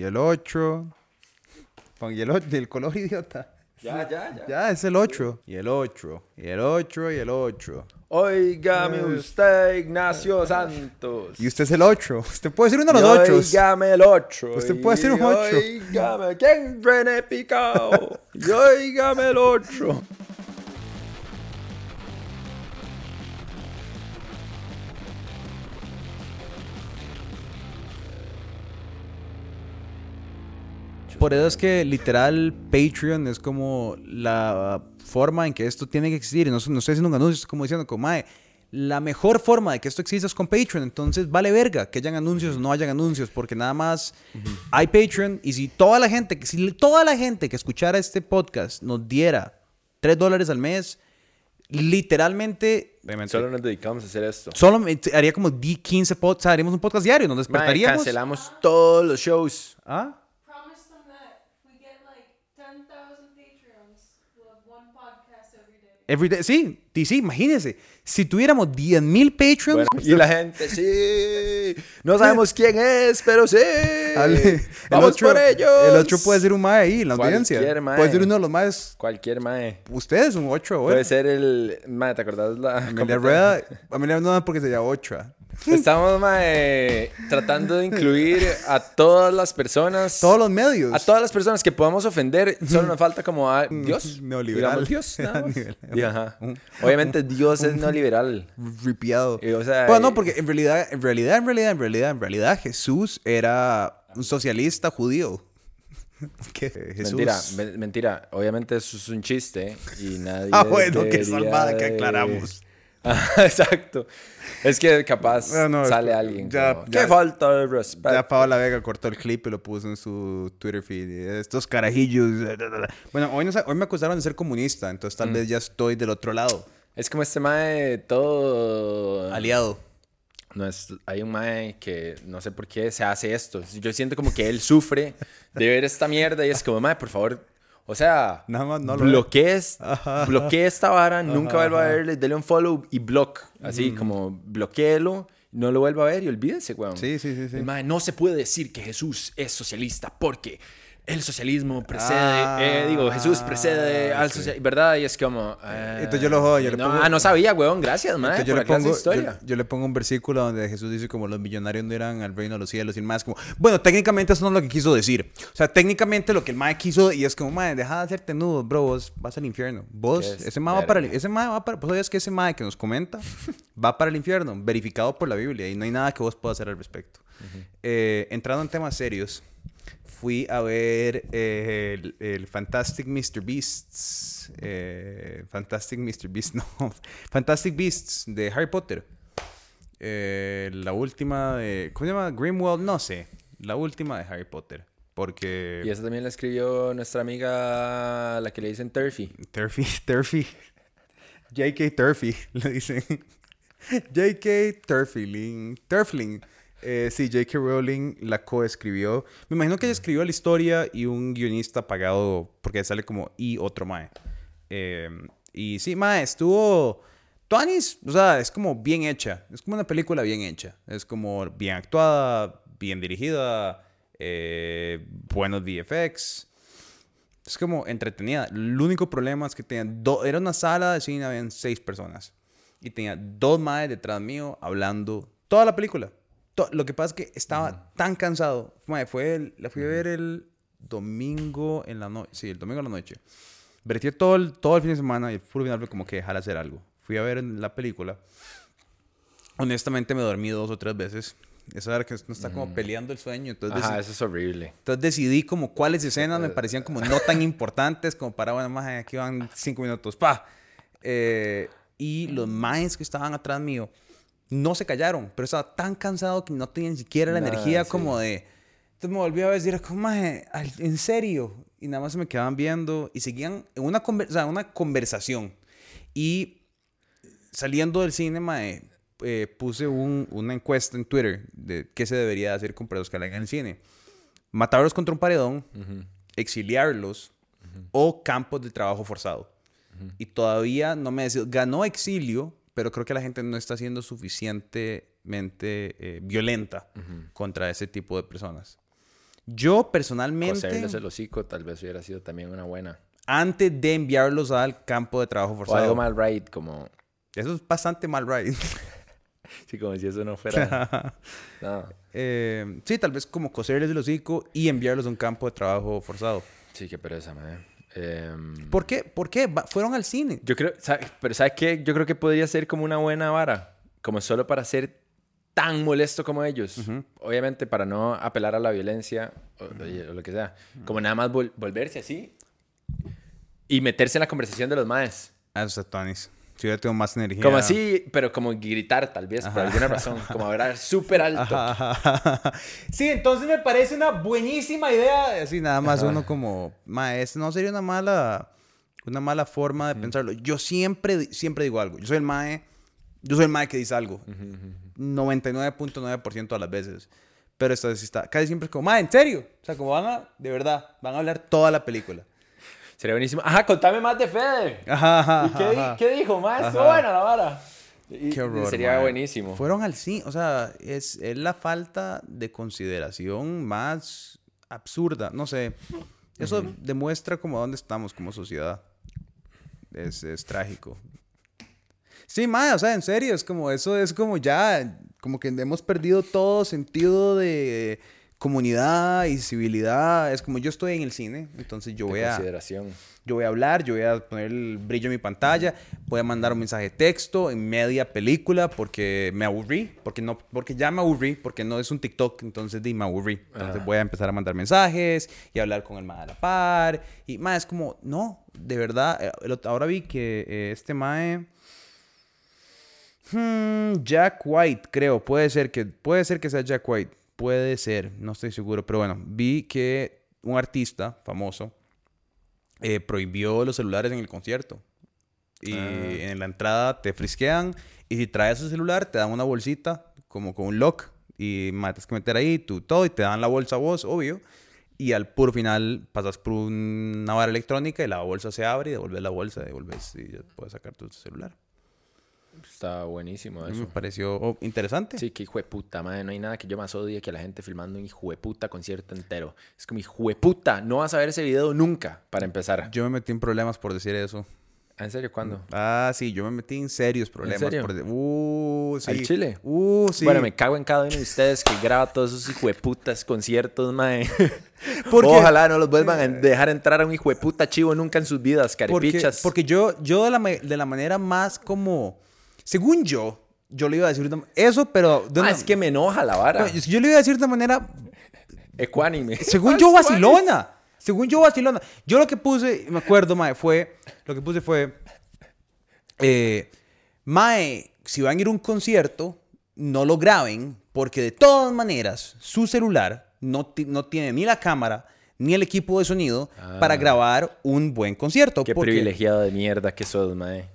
y el 8. Y el 8, el color idiota. Ya, ya, ya. Ya, es el 8. Y el 8. Y el 8 y el 8. Óigame usted, Ignacio Santos. Y usted es el 8. Usted puede ser uno de los 8. Óigame el 8. Usted puede ser un ocho. Óigame, ¿quién René Picao? Y óigame el 8. Por eso es que literal Patreon es como la forma en que esto tiene que existir. Y no, no estoy haciendo un anuncio, es como diciendo, como, mae, la mejor forma de que esto exista es con Patreon. Entonces vale verga que hayan anuncios o no hayan anuncios, porque nada más hay Patreon. Y si toda la gente, que- si toda la gente que escuchara este podcast nos diera 3 dólares al mes, literalmente. Solo nos dedicamos a hacer esto. Solo haría como 10, 15 podcasts, haríamos un podcast diario, nos despertaríamos. cancelamos todos los shows. ¿Ah? Promise them that if we get like 10,000 Patreons, we'll have one podcast every day. Every day- sí, imagínense. Si tuviéramos 10 mil Patreons, Bueno, y la gente, sí. No sabemos quién es, pero sí. hable- Vamos el otro, por ellos. El otro puede ser un mae ahí, la audiencia. Cualquier mae. Puede ser uno de los más. Cualquier mae. Ustedes, un 8 Puede ser el. Mae, ¿te acordás la. Amelia Rueda, Amelia no porque se llama 8. Estamos, mae, tratando de incluir a todas las personas. Todos los medios. A todas las personas que podamos ofender. Solo nos falta como a Dios. Neoliberal. Digamos Dios. nada más. Nivel- Y ajá. Obviamente Dios es neoliberal. Ripiado. Y, o sea, Bueno, no, eh, porque en realidad, en realidad, en realidad, en realidad, en realidad, Jesús era un socialista judío. Que Jesús. Mentira, men- mentira. Obviamente eso es un chiste y nadie. Ah, bueno, qué salvada que aclaramos. Exacto. Es que capaz Ah, no, sale es- alguien. ya- como, ya- ¡Qué falta de respeto! Ya Paola Vega cortó el clip y lo puso en su Twitter feed. Estos carajillos. Bueno, hoy, nos- hoy me acusaron de ser comunista, entonces Mm. tal vez ya estoy del otro lado. Es como este mae todo. Aliado. No es, hay un mae que no sé por qué se hace esto. Yo siento como que él sufre de ver esta mierda y es como, mae, por favor. O sea, Nada más no lo bloquee, esta vara, nunca vuelva a verle, dele un follow y block. Así como bloqueelo, no lo vuelva a ver y olvídese, weón. Sí, sí, sí, sí. Mae, no se puede decir que Jesús es socialista porque el socialismo precede, Ah, eh, digo, Jesús precede al sí. socialismo, ¿verdad? Y es como... eh, Entonces yo lo jodo, yo le no, pongo- Ah, no sabía, weón, gracias, Entonces yo por le, pongo, historia. yo, yo le pongo un versículo donde Jesús dice como los millonarios no irán al reino de los cielos y más como, bueno, técnicamente eso no es lo que quiso decir. O sea, técnicamente lo que el mae quiso y es como, mae, deja de hacerte nudo, bro, vos vas al infierno. Vos, ese mae va para el, ese mae va para, vos sabías que ese mae que nos comenta va para el infierno, verificado por la Biblia y no hay nada que vos puedas hacer al respecto. Eh, entrando en temas serios, fui a ver eh, el, el Fantastic Mr. Beasts. eh, Fantastic Mr. Beasts, no. Fantastic Beasts de Harry Potter. Eh, la última de. ¿Cómo se llama? Grimwald, no sé. La última de Harry Potter. Porque. Y eso también la escribió nuestra amiga, la que le dicen Turfy. Turfy, Turfy. J.K. Turfy, le dicen. J.K. Turfling. Turfling. Eh, sí, J.K. Rowling la coescribió. Me imagino que ella escribió la historia y un guionista pagado porque sale como y otro mae. Eh, y sí, mae, estuvo. Tuanis, o sea, es como bien hecha. Es como una película bien hecha. Es como bien actuada, bien dirigida, eh, buenos VFX. Es como entretenida. El único problema es que tenía do- era una sala de cine, habían seis personas. Y tenía dos madres detrás mío hablando toda la película. Lo que pasa es que estaba tan cansado. Mae, fue el- la fui a ver el domingo en la noche. Sí, el domingo en la noche. Vertí todo el, todo el fin de semana y el puro final fue como que dejar hacer algo. Fui a ver la película. Honestamente me dormí dos o tres veces. Esa era que no está como peleando el sueño. Entonces Ajá, eso es horrible. entonces decidí como cuáles escenas me parecían como no tan importantes como para, bueno, más aquí van cinco minutos, pa. Eh, y los maes que estaban atrás mío no se callaron, pero estaba tan cansado que no tenía ni siquiera la energía sí. como de... Entonces me volví a era como, ¿en serio? Y nada más se me quedaban viendo y seguían en una, conver- o sea, una conversación. Y saliendo del cine, mae, eh, puse un- una encuesta en Twitter de qué se debería hacer con presos que en el cine. Matarlos contra un paredón, exiliarlos o campos de trabajo forzado. Y todavía no me decido. Ganó exilio, pero creo que la gente no está siendo suficientemente eh, violenta contra ese tipo de personas. Yo personalmente, Coserles el hocico tal vez hubiera sido también una buena. antes de enviarlos al campo de trabajo O algo forzado, mal right, como... eso es bastante mal, right? Sí, como si eso no fuera... no. Eh, sí, tal vez como coserles el hocico y enviarlos a un campo de trabajo forzado. Sí, qué pereza, man. Em, ¿Por qué? ¿Por qué? Fueron al cine. Yo creo, ¿sabe- pero ¿sabes qué? Yo creo que podría ser como una buena vara, como solo para ser tan molesto como ellos. Obviamente para no apelar a la violencia o, o lo que sea. Como nada más vol- volverse así y meterse en la conversación de los maes. Ah, eso está Si yo tengo más energía. Como así, pero como gritar tal vez, por alguna razón. Como hablar súper alto. Ajá, ajá, ajá. Sí, entonces me parece una buenísima idea. Así nada más uno como, maestro, no sería una mala, una mala forma de pensarlo. Yo siempre, siempre digo algo. Yo soy el mae, yo soy el mae que dice algo. 99.9% de las veces. Pero esta vez sí está, casi siempre es como, mae, en serio. O sea, como van a, de verdad, van a hablar toda la película. Sería buenísimo. Ajá, contame más de Fede. Ajá, ajá, ¿Y qué, di- ajá. qué dijo? Más Ajá. buena la vara. Y- Qué horror, Sería buenísimo. Fueron al cine, o sea, es, es la falta de consideración más absurda, no sé. Eso demuestra como dónde estamos como sociedad. Es, es trágico. Sí, mae, o sea, en serio, es como, eso es como ya, como que hemos perdido todo sentido de comunidad y civilidad. Es como yo estoy en el cine, entonces yo De voy a... consideración. Yo voy a hablar, yo voy a poner el brillo en mi pantalla, voy a mandar un mensaje de texto en media película porque me aburrí, porque no porque ya me aburrí, porque no es un TikTok, entonces di, me aburrí. Entonces voy a empezar a mandar mensajes y hablar con el mae a la par y más es como, no, de verdad, eh, ahora vi que eh, este mae hmm, Jack White, creo, puede ser que puede ser que sea Jack White, puede ser, no estoy seguro, pero bueno, vi que un artista famoso eh, prohibió los celulares en el concierto. Y Ah. en la entrada te frisquean y si traes el celular te dan una bolsita como con un lock y ma, tienes que meter ahí tu todo y te dan la bolsa a vos, obvio. Y al puro final pasas por una vara electrónica y la bolsa se abre y devuelves la bolsa, devuelves y ya puedes sacar tu celular. Está buenísimo Me eso. pareció oh, interesante. Sí, que hijo de puta, madre. No hay nada que yo más odie que la gente filmando un hijo de puta concierto entero. Es como hijo de puta. No vas a ver ese video nunca, para empezar. Yo me metí en problemas por decir eso. ¿Ah, ¿En serio? ¿Cuándo? Ah, sí, yo me metí en serios problemas. serio? Por... de- Uh, sí. ¿Al chile? Uh, sí. Bueno, me cago en cada uno de ustedes que graba todos esos hijo de putas conciertos, mae. Porque- Ojalá no los vuelvan a dejar entrar a un hijo de puta chivo nunca en sus vidas, Porque, caripichas. porque yo, yo de, la, de la manera más como... Según yo, yo le iba a decir de- eso, pero... De Ah, una- es que me enoja la vara. Yo le iba a decir de manera... Ecuánime. Según yo, vacilona. Según yo, vacilona. Yo lo que puse, me acuerdo, Mae, fue... Lo que puse fue... Eh, mae, si van a ir a un concierto, no lo graben, porque de todas maneras, su celular no, no tiene ni la cámara ni el equipo de sonido para Ah. grabar un buen concierto. Qué porque- privilegiado de mierda que sos, mae.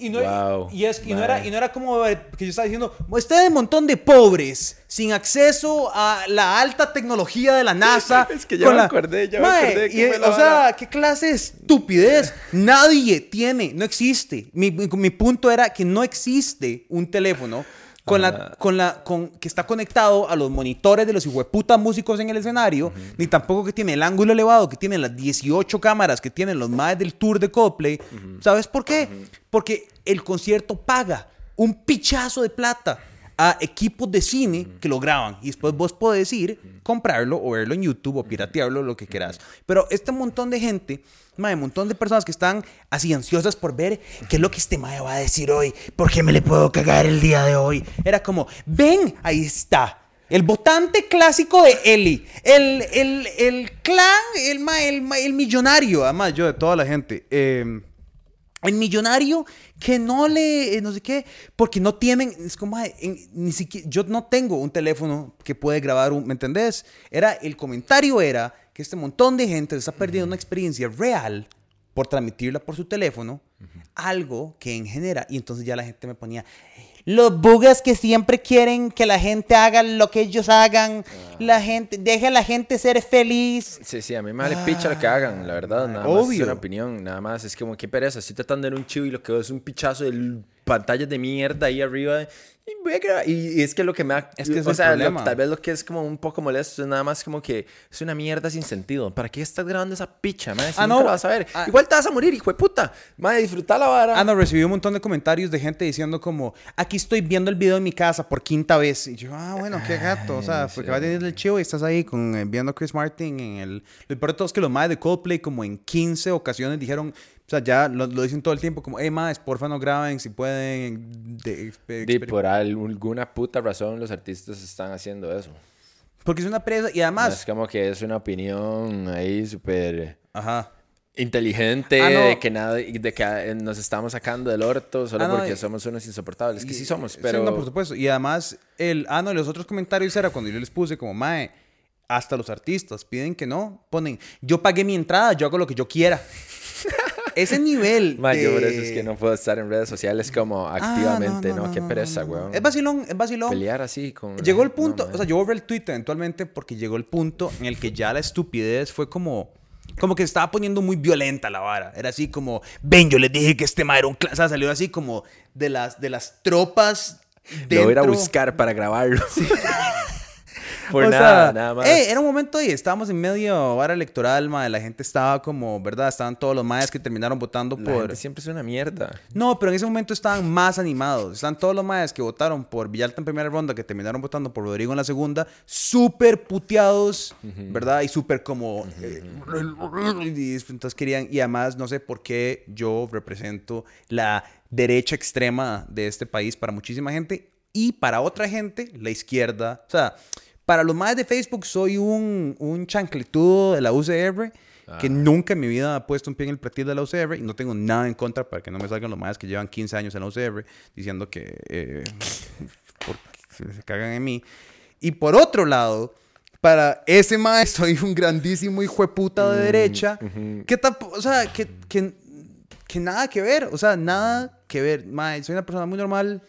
Y no, Wow, y, es, y no, era, y no era como que yo estaba diciendo, ustedes un montón de pobres, sin acceso a la alta tecnología de la NASA. Es que ya me la- acordé, ya me acordé que y, O sea, qué clase de estupidez. Nadie tiene, no existe. Mi, mi, mi punto era que no existe un teléfono con la, con la, con, que está conectado a los monitores de los hijueputas músicos en el escenario, ni tampoco que tiene el ángulo elevado, que tiene las 18 cámaras que tienen los más del tour de Coldplay. ¿Sabes por qué? Porque el concierto paga un pichazo de plata a equipos de cine que lo graban y después vos podés ir, comprarlo o verlo en YouTube o piratearlo, lo que quieras. Pero este montón de gente, mae, un montón de personas que están así ansiosas por ver qué es lo que este mae va a decir hoy, por qué me le puedo cagar el día de hoy. Era como, ven, ahí está. El votante clásico de Eli. El, el, el clan, el, el, el millonario. Además, yo de toda la gente. eh, el millonario que no le, eh, no sé qué, porque no tienen, es como, en- ni siquiera, yo no tengo un teléfono que puede grabar un, ¿me entendés? Era, el comentario era que este montón de gente está perdiendo una experiencia real por transmitirla por su teléfono, algo que en general, y entonces ya la gente me ponía, los bugas que siempre quieren que la gente haga lo que ellos hagan, la gente, deje a la gente ser feliz. Sí, sí, a mí me vale picha lo que hagan, la verdad. Nada más es Obvio. una opinión, nada más. Es como, qué pereza. Estoy tratando de dar un chivo y lo que veo es un pichazo del pantallas de mierda ahí arriba. Y, voy a grabar. y, y es que lo que me da. Es que es o el sea, lo- problema. tal vez lo que es como un poco molesto es nada más como que es una mierda sin sentido. ¿Para qué estás grabando esa picha, madre? Si Ah, nunca no. la vas a ver. Ah. Igual te vas a morir, hijo de puta. Madre, disfruta la vara. Ah, no, recibí un montón de comentarios de gente diciendo como, aquí estoy viendo el video en mi casa por quinta vez. Y yo, ah, bueno, qué gato. O sea, porque vas a tener el chivo y estás ahí con, eh, viendo a Chris Martin en el... Lo peor de todo es que los madres de Coldplay como en 15 ocasiones dijeron, sea, ya lo, lo dicen todo el tiempo como, hey, madres, porfa no graben si pueden. de- Di, por alguna puta razón los artistas están haciendo eso. Porque es una presa y No además... es como que es una opinión ahí súper Ajá. inteligente Ah, no. de que nada de que eh, nos estamos sacando del orto solo Ah, no, porque y- somos unos insoportables que sí Y- somos pero no, por supuesto. Y además, el... Ah, no, y los otros comentarios era cuando yo les puse como, mae, hasta los artistas piden que no. Ponen, yo pagué mi entrada, yo hago lo que yo quiera. Ese nivel Ma, yo por de- eso es que no puedo estar en redes sociales como Ah, activamente no, qué pereza weón Es vacilón, es vacilón. pelear así con Llegó el punto, o sea, yo borré el tweet eventualmente porque llegó el punto en el que ya la estupidez fue como, como que se estaba poniendo muy violenta la vara. Era así como, ven, yo les dije que este ma era un cla-". O sea, salió así como de las, de las tropas. lo voy a ir a dentro. buscar para grabarlo por O nada sea, nada más ey, era un momento ahí, estábamos en medio vara electoral, ma, la gente estaba como, ¿verdad? Estaban todos los maes que terminaron votando la por... gente siempre es una mierda No, pero en ese momento estaban más animados. Están todos los maes que votaron por Villalta en primera ronda, que terminaron votando por Rodrigo en la segunda, súper puteados, ¿verdad? Y súper como... eh, y entonces querían... Y además, no sé por qué yo represento la derecha extrema de este país para muchísima gente y para otra gente, la izquierda. O sea, para los maes de Facebook soy un, un chancletudo de la UCR que nunca en mi vida ha puesto un pie en el platil de la UCR y no tengo nada en contra para que no me salgan los maes que llevan 15 años en la UCR diciendo que eh, se cagan en mí. Y por otro lado, para ese mae soy un grandísimo hijo de puta de derecha que tampo- o sea, que, que, que nada que ver, o sea, nada que ver. Mae, soy una persona muy normal,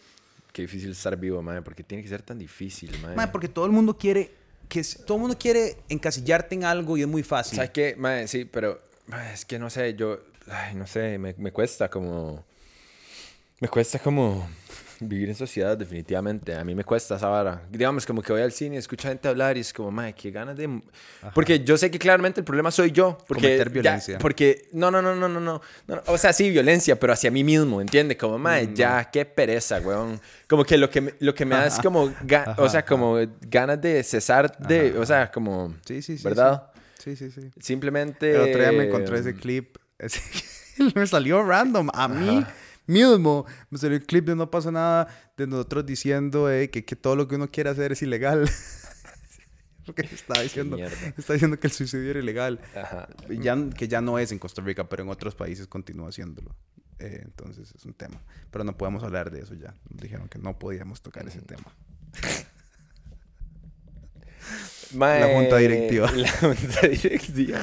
qué difícil estar vivo madre porque tiene que ser tan difícil madre mae, porque todo el mundo quiere que todo el mundo quiere encasillarte en algo y es muy fácil. ¿Sabes qué? Mae, sí, pero es que no sé, yo, ay, no sé, me, me cuesta como, me cuesta como vivir en sociedad definitivamente. A mí me cuesta esa vara. Digamos, como que voy al cine, escucho a gente hablar y es como, mae, qué ganas de... Porque yo sé que claramente el problema soy yo. Porque Cometer ya- violencia. porque, no, no, no, no, no, no, no. O sea, sí, violencia, pero hacia mí mismo, ¿entiendes? Como, mae, Mm, ya, qué pereza, weón. Como que lo que me, lo que me da es como, ga- o sea, como ganas de cesar de, o sea, como... Sí, sí, sí. ¿Verdad? Sí, sí, sí. Simplemente. El otro día me encontré ese clip. ese- me salió random. A mí mismo me salió el clip de No pasa nada de nosotros diciendo eh, que, que todo lo que uno quiere hacer es ilegal. Porque estaba diciendo, está diciendo que el suicidio era ilegal. Ajá. Ya, que ya no es en Costa Rica, pero en otros países continúa haciéndolo. Eh, entonces es un tema. Pero no podemos hablar de eso ya. Nos dijeron que no podíamos tocar ese tema. Mae, La junta directiva. La junta directiva.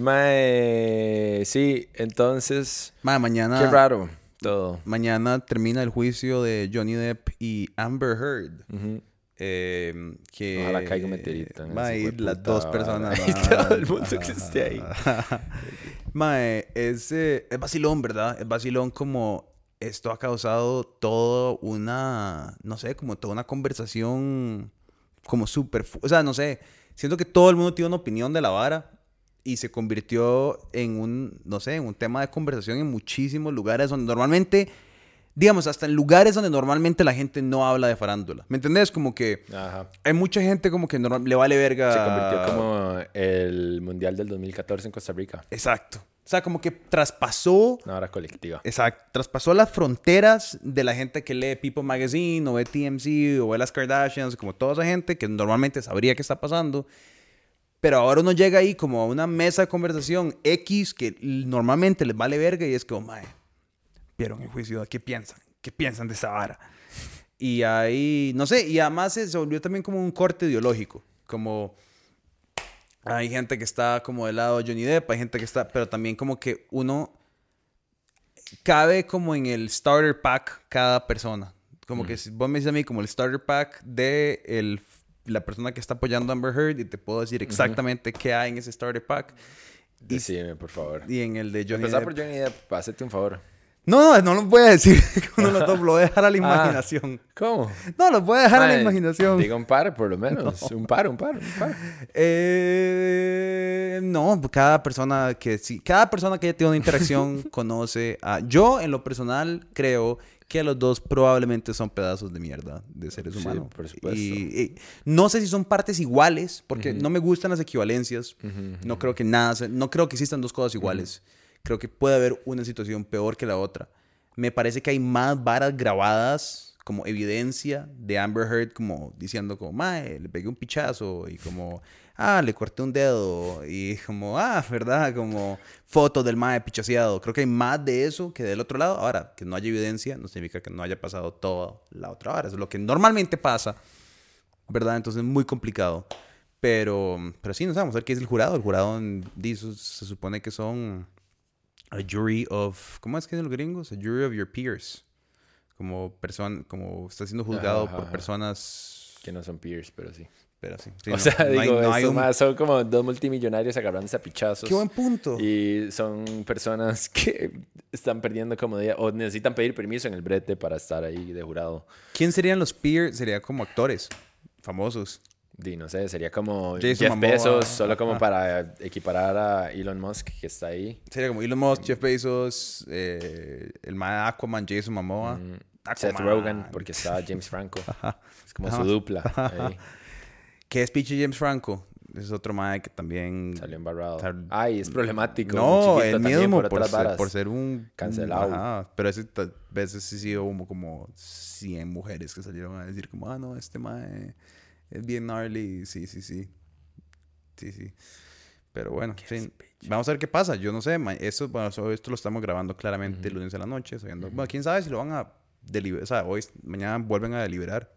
Mae, sí, entonces. Ma, mañana, Qué raro todo. mañana termina el juicio de Johnny Depp y Amber Heard. Ujú. Eh, que Ojalá caiga un meteorito Mae, las puta dos personas. Y mae. todo el mundo que esté ahí. Mae, es, eh, es vacilón, ¿verdad? Es vacilón como esto ha causado todo una, no sé, como toda una conversación como súper, o sea, no sé, siento que todo el mundo tiene una opinión de la vara y se convirtió en un, no sé, en un tema de conversación en muchísimos lugares donde normalmente, digamos, hasta en lugares donde normalmente la gente no habla de farándula. ¿Me entendés? Como que Ajá. hay mucha gente como que normal- le vale verga. Se convirtió como el mundial del 2014 en Costa Rica. Exacto. O sea, como que traspasó Una hora colectiva. Exacto. Traspasó las fronteras de la gente que lee People Magazine o ve TMZ o ve las Kardashians, como toda esa gente que normalmente sabría qué está pasando. Pero ahora uno llega ahí como a una mesa de conversación X que normalmente les vale verga y es como, mae, vieron el juicio, ¿qué piensan? ¿Qué piensan de esa vara? Y ahí, no sé, y además se volvió también como un corte ideológico, como hay gente que está como del lado de Johnny Depp, hay gente que está, pero también como que uno cabe como en el starter pack cada persona. Como que si vos me dices a mí como el starter pack de el, la persona que está apoyando a Amber Heard y te puedo decir exactamente qué hay en ese starter pack. Decime, por favor. y en el de Johnny Empezar Depp. por Johnny Depp, hacete un favor. No, no, no los voy a decir. Uno los dos lo voy a dejar a la Ah. imaginación. ¿Cómo? No, los voy a dejar a la imaginación. Diga un par, por lo menos. Un par, un par, un par. Eh, no, cada persona que sí, cada persona que haya tenido una interacción conoce a. Yo, en lo personal, creo que los dos probablemente son pedazos de mierda de seres Sí, humanos. por supuesto. Y, y no sé si son partes iguales, porque no me gustan las equivalencias. No creo que nada, no creo que existan dos cosas iguales. Creo que puede haber una situación peor que la otra. Me parece que hay más varas grabadas como evidencia de Amber Heard como diciendo como, mae, le pegué un pichazo y como, ah, le corté un dedo y como, ah, ¿verdad? Como fotos del mae pichaseado. Creo que hay más de eso que del otro lado. Ahora, que no haya evidencia no significa que no haya pasado toda la otra hora. Eso es lo que normalmente pasa, ¿verdad? Entonces es muy complicado. Pero, pero sí, no sabemos a ver qué es el jurado. El jurado dice, se supone que son a jury of, ¿cómo es que dicen los gringos? A jury of your peers. Como persona, como está siendo juzgado Ajá, por ajá. personas, Que no son peers, pero sí. Pero sí. sí, o no- sea, no hay- digo, no hay un- más son como dos multimillonarios agarrándose a pichazos. Qué buen punto. Y son personas que están perdiendo comodidad o necesitan pedir permiso en el brete para estar ahí de jurado. ¿Quién serían los peers? Sería como actores famosos. Di, no sé, sería como Jason Jeff Bezos, solo como para equiparar a Elon Musk que está ahí. Sería como Elon Musk, Jeff Bezos, eh, el de Aquaman, Jason Momoa. Mm, Seth. Rogen, porque está James Franco. Es como Ajá. su dupla. ahí. ¿Qué es pinche James Franco? Es otro man que también... Salió embarrado. Sal- Ay, es problemático. No, el mismo por, por, ser, por ser un... Cancelado. Ajá, pero ese veces sí sí hubo como 100 mujeres que salieron a decir como, ah, no, este mae es bien gnarly. Sí, sí, sí. Sí, sí. Pero bueno, sí. Vamos a ver qué pasa. Yo no sé, eso, bueno, esto lo estamos grabando claramente el lunes de la noche. sabiendo- Bueno, quién sabe si lo van a deliberar. O sea, hoy, mañana vuelven a deliberar.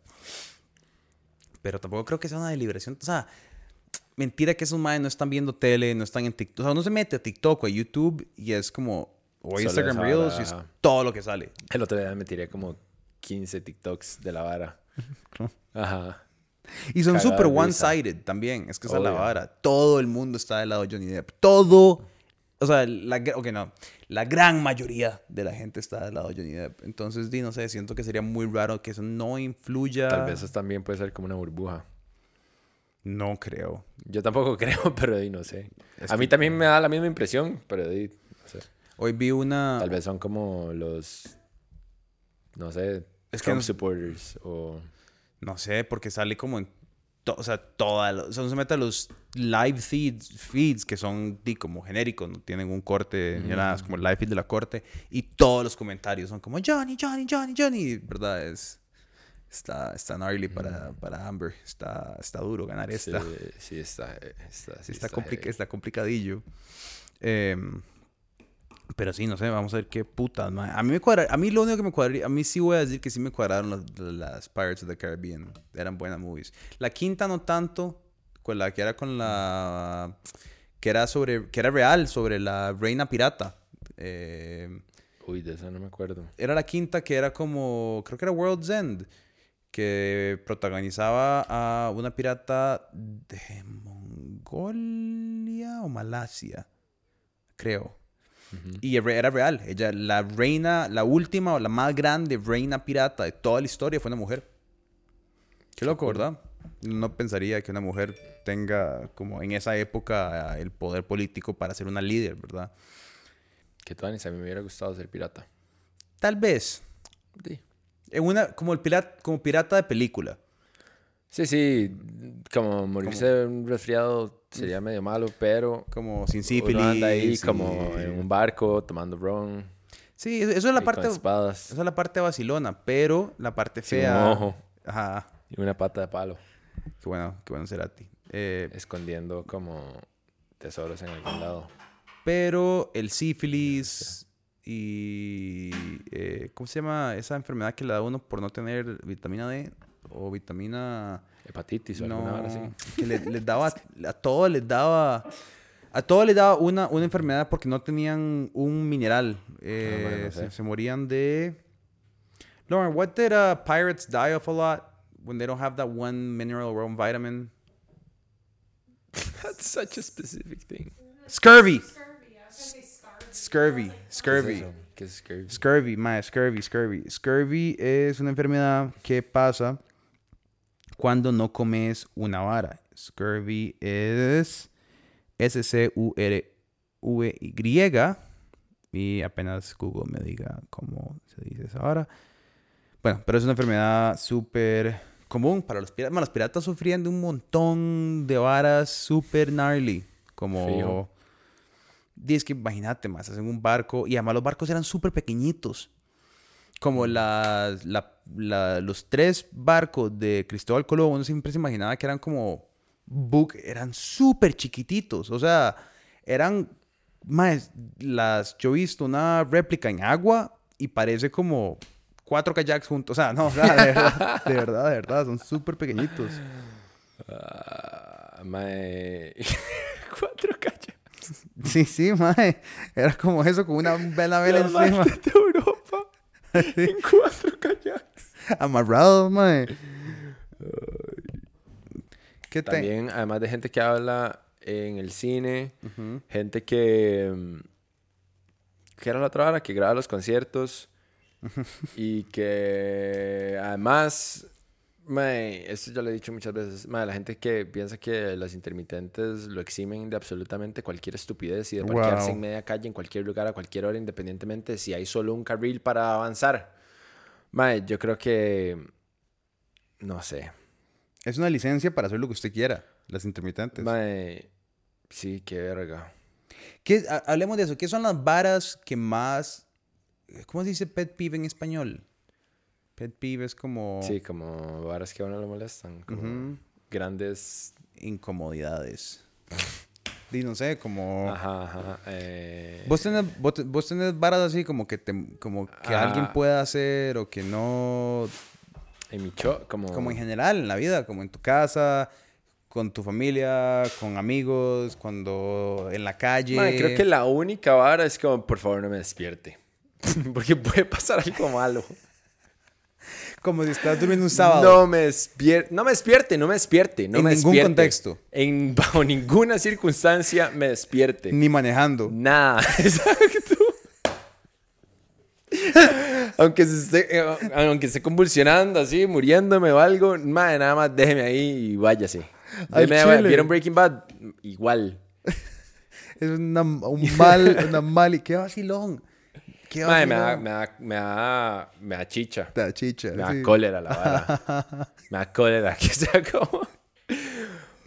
Pero tampoco creo que sea una deliberación. O sea, mentira que esos madres no están viendo tele, no están en TikTok. O sea, uno se mete a TikTok o a YouTube y es como. O Instagram Reels y es todo lo que sale. El otro día me tiré como 15 TikToks de la vara. Ajá. Y son súper one-sided también. Es que esa es la vara. Todo el mundo está del lado de Johnny Depp. Todo. O sea, la, gr- ok, no. La gran mayoría de la gente está del lado de Johnny Depp. Entonces, di, no sé, siento que sería muy raro que eso no influya. Tal vez eso también puede ser como una burbuja. No creo. Yo tampoco creo, pero di, no sé. Es a mí también me da la misma impresión, pero di, no sé. Hoy vi una. Tal vez son como los, no sé, Es que no- supporters o... No sé, porque sale como en. To- o sea, toda. la- O sea, uno se mete a los live feeds, feeds que son di, como genéricos, no tienen un corte ni nada, es como el live feed de la corte. Y todos los comentarios son como Johnny, Johnny, Johnny, Johnny. ¿Verdad? Es. Está, está gnarly para, para Amber. Está, está duro ganar Sí, esta. sí está, está, sí Sí, está, está compli- está complicadillo. Em, pero sí, no sé, vamos a ver qué putas, mae. A mí me cuadra, a mí lo único que me cuadraría, a mí sí voy a decir que sí me cuadraron las, las Pirates of the Caribbean. Eran buenas movies. La quinta no tanto, con la que era con la que era sobre que era real sobre la reina pirata. Eh, Uy, de eso no me acuerdo. era la quinta que era como, creo que era World's End, que protagonizaba a una pirata de Mongolia o Malasia, creo. Y era real, ella, la reina, la última o la más grande reina pirata de toda la historia fue una mujer. Qué loco, ¿verdad? No pensaría que una mujer tenga como en esa época el poder político para ser una líder, ¿verdad? Que Tuanis, a mí me hubiera gustado ser pirata. Tal vez, Sí. en una, como, el pirata, como pirata de película. Sí, sí, como morirse de un resfriado sería medio malo, pero Como sin sífilis. uno anda ahí como en un barco tomando ron Sí, eso es la parte... Esa es la parte vacilona, pero la parte Sin fea... un ojo. Ajá. y una pata de palo, Qué bueno, qué bueno será a ti. Eh, escondiendo como tesoros en algún lado. pero el sífilis y... eh, ¿Cómo se llama esa enfermedad que le da a uno por no tener vitamina D? O vitamina... Hepatitis o alguna No, así. que le- les daba... A todos les daba... A todos les daba una, una enfermedad porque no tenían un mineral. Eh, Ah, bueno, no se, sé. se morían de... Lauren, what did uh, pirates die of a lot when they don't have that one mineral or one vitamin? That's such a specific thing. Scurvy. Scurvy. Scurvy. Scurvy. ¿Qué es scurvy? Scurvy, mae, scurvy, scurvy. Scurvy es una enfermedad que pasa cuando no comes una vara. Scurvy es S-C-U-R-V-Y. Y apenas Google me diga cómo se dice esa vara. Bueno, pero es una enfermedad súper común para los piratas. Bueno, los piratas sufrían de un montón de varas súper gnarly. Como... Fijo. Dices que imagínate más, en un barco. Y además los barcos eran súper pequeñitos. Como las- la- la- los tres barcos de Cristóbal Colón, uno siempre se imaginaba que eran como book, eran súper chiquititos. O sea, eran más las yo he visto una réplica en agua y parece como cuatro kayaks juntos. O sea, no, o sea, de verdad, de verdad, de verdad, son súper pequeñitos. Ah, mae. Cuatro kayaks. Sí, sí, mae. Era como eso, con una vela vela encima. de Europa. En cuatro kayaks. Amarrado, mae. ¿Qué te... También, además de gente que habla en el cine, gente que. mm, ¿Qué era la otra hora? Que graba los conciertos. y que además. Mae, esto ya lo he dicho muchas veces. Mae, la gente que piensa que las intermitentes lo eximen de absolutamente cualquier estupidez y de parquearse Wow. en media calle, en cualquier lugar, a cualquier hora, independientemente de si hay solo un carril para avanzar. Mae, yo creo que. No sé. Es una licencia para hacer lo que usted quiera, las intermitentes. Mae, sí, qué verga. ¿Qué- ha- hablemos de eso. ¿Qué son las varas que más... ¿Cómo se dice pet peeve en español? Pet peeve es como Sí, como varas que a uno le molestan. Como grandes. incomodidades. Y no sé, como... Ajá, ajá. eh, Vos tenés, vos, te- vos tenés varas así como que, te, como que Ah. alguien pueda hacer o que no... En mi show, como. Como en general en la vida, como en tu casa, con tu familia, con amigos, cuando en la calle. Creo que la única vara es como, por favor, no me despierte. Porque puede pasar algo malo. Como si estás durmiendo un sábado. No me despierte. No me despierte, no me despierte. No En me ningún despierte. contexto. En, bajo ninguna circunstancia me despierte. Ni manejando. Nada, exacto. aunque, se esté, eh, aunque esté convulsionando así, muriéndome o algo, madre, nada más déjeme ahí y váyase. ¿Vieron Breaking Bad? Igual. Es una, un mal, una mal y qué vacilón. Qué Madre, me da, me, da, me, da, me da chicha. Da chicha. Me da sí. cólera la vara. me da cólera. Que sea como...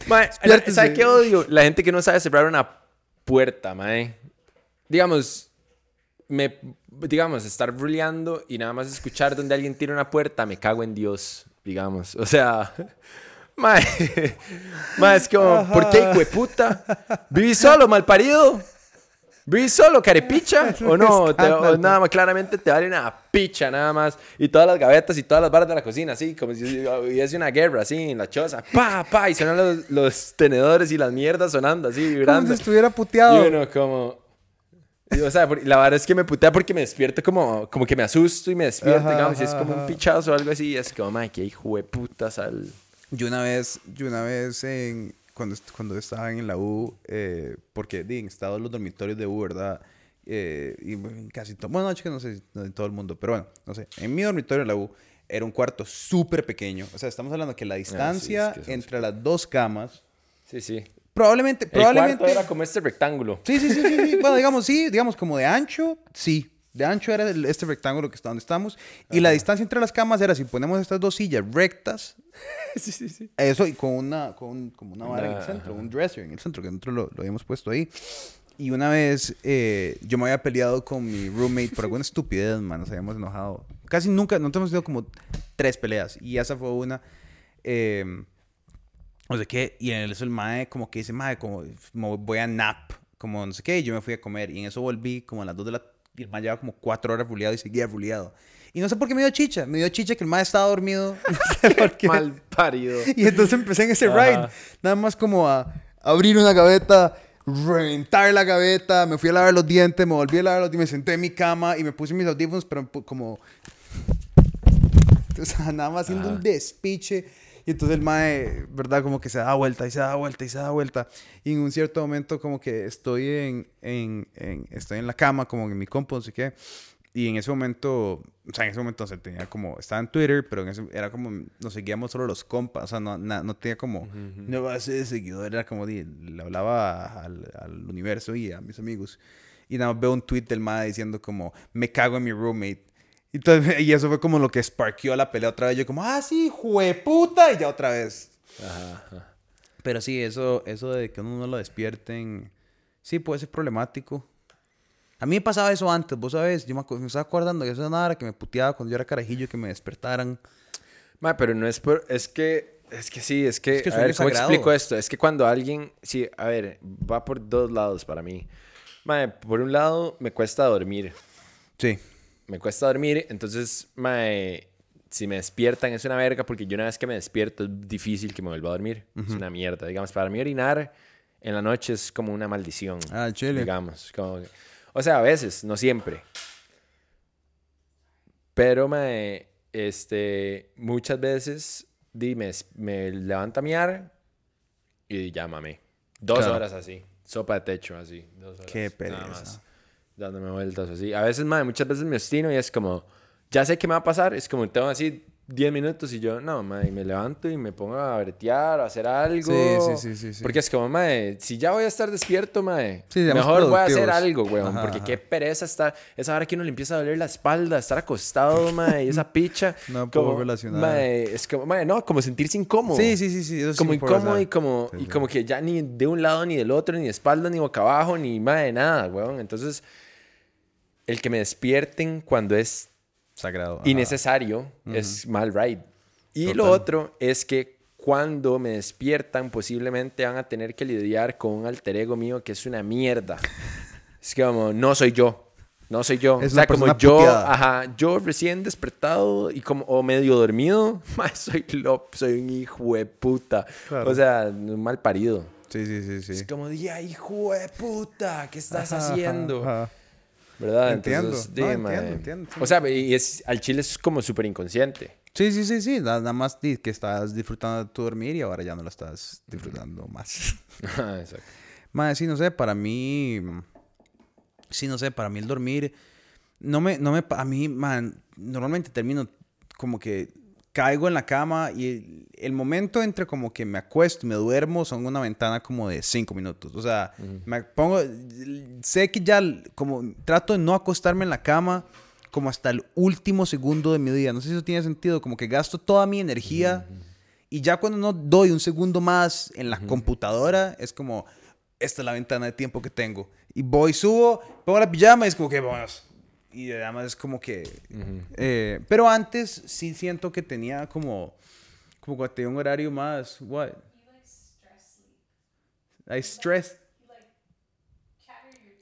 Mae, Despiértese. ¿sabe qué odio? La gente que no sabe cerrar una puerta, mae. Digamos, me, digamos, estar bruleando y nada más escuchar donde alguien tira una puerta, me cago en Dios, digamos. O sea, mae, mae, es como, ¿por qué, hijo de puta? ¿Viví solo, mal ¿Viví solo, carepicha? ¿O no? Te- o escándalo. nada más, claramente te vale una picha nada más. Y todas las gavetas y todas las barras de la cocina, así, como si hubiese una guerra, así, en la choza. Pa, pa, y suenan los, los tenedores y las mierdas sonando, así, Como vibrando. si estuviera puteado. Y uno como... y, O sea, por- la verdad es que me putea porque me despierto como, como que me asusto y me despierto, Ajá, digamos, y es ajá, como un pichazo o algo así, y es como, madre, qué hijo de puta sal. Yo una vez, yo una vez en, cuando, cuando estaba en la U, eh, porque en estado los dormitorios de U, ¿verdad? Eh, y casi todo, bueno, no, que no sé si no en todo el mundo, pero bueno, no sé. En mi dormitorio en la U era un cuarto súper pequeño. O sea, estamos hablando que la distancia Ah, que son entre las dos camas, Sí, sí. probablemente, El probablemente... cuarto era como este rectángulo. Sí, sí, sí, sí, sí. Bueno, digamos, sí, digamos como de ancho, sí. De ancho era el- este rectángulo que está donde estamos. Y la distancia entre las camas era si ponemos estas dos sillas rectas, sí, sí, sí. eso y con una, con, como una vara en el centro, un dresser en el centro, que nosotros lo, lo habíamos puesto ahí. Y una vez eh, yo me había peleado con mi roommate por alguna estupidez, man, nos habíamos enojado. Casi nunca, nosotros hemos tenido como tres peleas. Y esa fue una. eh, no sé qué, y en eso el mae como que dice, mae, como, como voy a nap, como no sé qué, y yo me fui a comer, y en eso volví como a las 2 de la... Y el mae llevaba como 4 horas ruleado y seguía ruleado. Y no sé por qué me dio chicha, me dio chicha que el mae estaba dormido, no sé por qué. Mal parido. Y entonces empecé en ese Ajá. ride, nada más como a abrir una gaveta, reventar la gaveta, me fui a lavar los dientes, me volví a lavar los dientes, me senté en mi cama y me puse mis audífonos, pero pu- como... O sea, nada más haciendo un despiche. Y entonces el mae, ¿verdad? Como que se da vuelta y se da vuelta y se da vuelta. Y en un cierto momento como que estoy en, en, en- estoy en la cama, como en mi compo, no sé qué. y en ese momento, o sea, en ese momento se tenía como, estaba en Twitter, pero en ese, era como, nos seguíamos solo los compas, o sea, no, na- no tenía como, no base de seguidor, era como, le hablaba al, al universo y a mis amigos. Y nada más veo un tweet del MAD diciendo como, me cago en mi roommate. Y, entonces, y eso fue como lo que sparkeó la pelea otra vez. Yo como, ah, sí, jueputa, y ya otra vez. Ajá, ajá. Pero sí, eso, eso de que uno no lo despierten, sí puede ser problemático. A mí me pasaba eso antes, vos sabes, yo me, me estaba acordando de eso nada que me puteaba cuando yo era carajillo, que me despertaran. Ma, pero no es por... Es que... Es que sí, es que... Es que a ver, ¿cómo explico esto? Es que cuando alguien... Sí, a ver, va por dos lados para mí. Ma, por un lado, me cuesta dormir. Sí. Me cuesta dormir, entonces, ma, si me despiertan es una verga porque yo una vez que me despierto es difícil que me vuelva a dormir. Es una mierda. Digamos, para mí orinar en la noche es como una maldición. Ah, chile. digamos. Como que- o sea, a veces, no siempre. Pero me, este, muchas veces di, me, me levanta a miar y llámame. Dos Claro. horas así. Sopa de techo así. Dos horas. Qué nada pereza. más, dándome vueltas así. A veces, mae, muchas veces me obstino y es como, ya sé qué me va a pasar. Es como, tengo así 10 minutos y yo, no, mae, me levanto y me pongo a bretear, a hacer algo. Sí, sí, sí, sí, sí. Porque es como, mae, si ya voy a estar despierto, mae, Sí, mejor voy a hacer algo, weón. Ajá, porque ajá. qué pereza estar, esa hora que uno le empieza a doler la espalda, estar acostado, mae, y esa picha. No puedo como, relacionar. Mae, es como, mae, no, como sentirse incómodo. Sí, sí, sí, sí. Eso Como incómodo y como, y como que ya ni de un lado ni del otro, ni de espalda, ni boca abajo, ni de nada, weón. Entonces, el que me despierten cuando es Sagrado. ajá. innecesario es mal ride. Y lo Total. otro es que cuando me despiertan, posiblemente van a tener que lidiar con un alter ego mío que es una mierda. es que como, no soy yo. No soy yo. Es o sea, como yo, puteada. ajá, yo recién despertado y como, o medio dormido, ma, soy lo, soy un hijo de puta. Claro. O sea, mal parido. Sí, sí, sí, sí. Es como, día, hijo de puta, ¿qué estás Ajá, haciendo? ajá. ¿Verdad? Entiendo. Entonces, No, di, entiendo. O sea, y es, al chile es como súper inconsciente. Sí, sí, sí, sí. Nada más que estás disfrutando de tu dormir y ahora ya no lo estás disfrutando más. Ajá, Exacto. Más, sí, no sé, para mí. Sí, no sé, para mí el dormir. No me. No me a mí, man, normalmente termino como que caigo en la cama y el, momento entre como que me acuesto y me duermo son una ventana como de cinco minutos. O sea, me pongo. Sé que ya, como trato de no acostarme en la cama como hasta el último segundo de mi día. No sé si eso tiene sentido, como que gasto toda mi energía. Y ya cuando no doy un segundo más en la computadora, es como, esta es la ventana de tiempo que tengo. Y voy, subo, pongo la pijama y es como que, vamos. Y además es como que... eh, pero antes sí siento que tenía como... Como cuando tenía un horario más... What? I stress.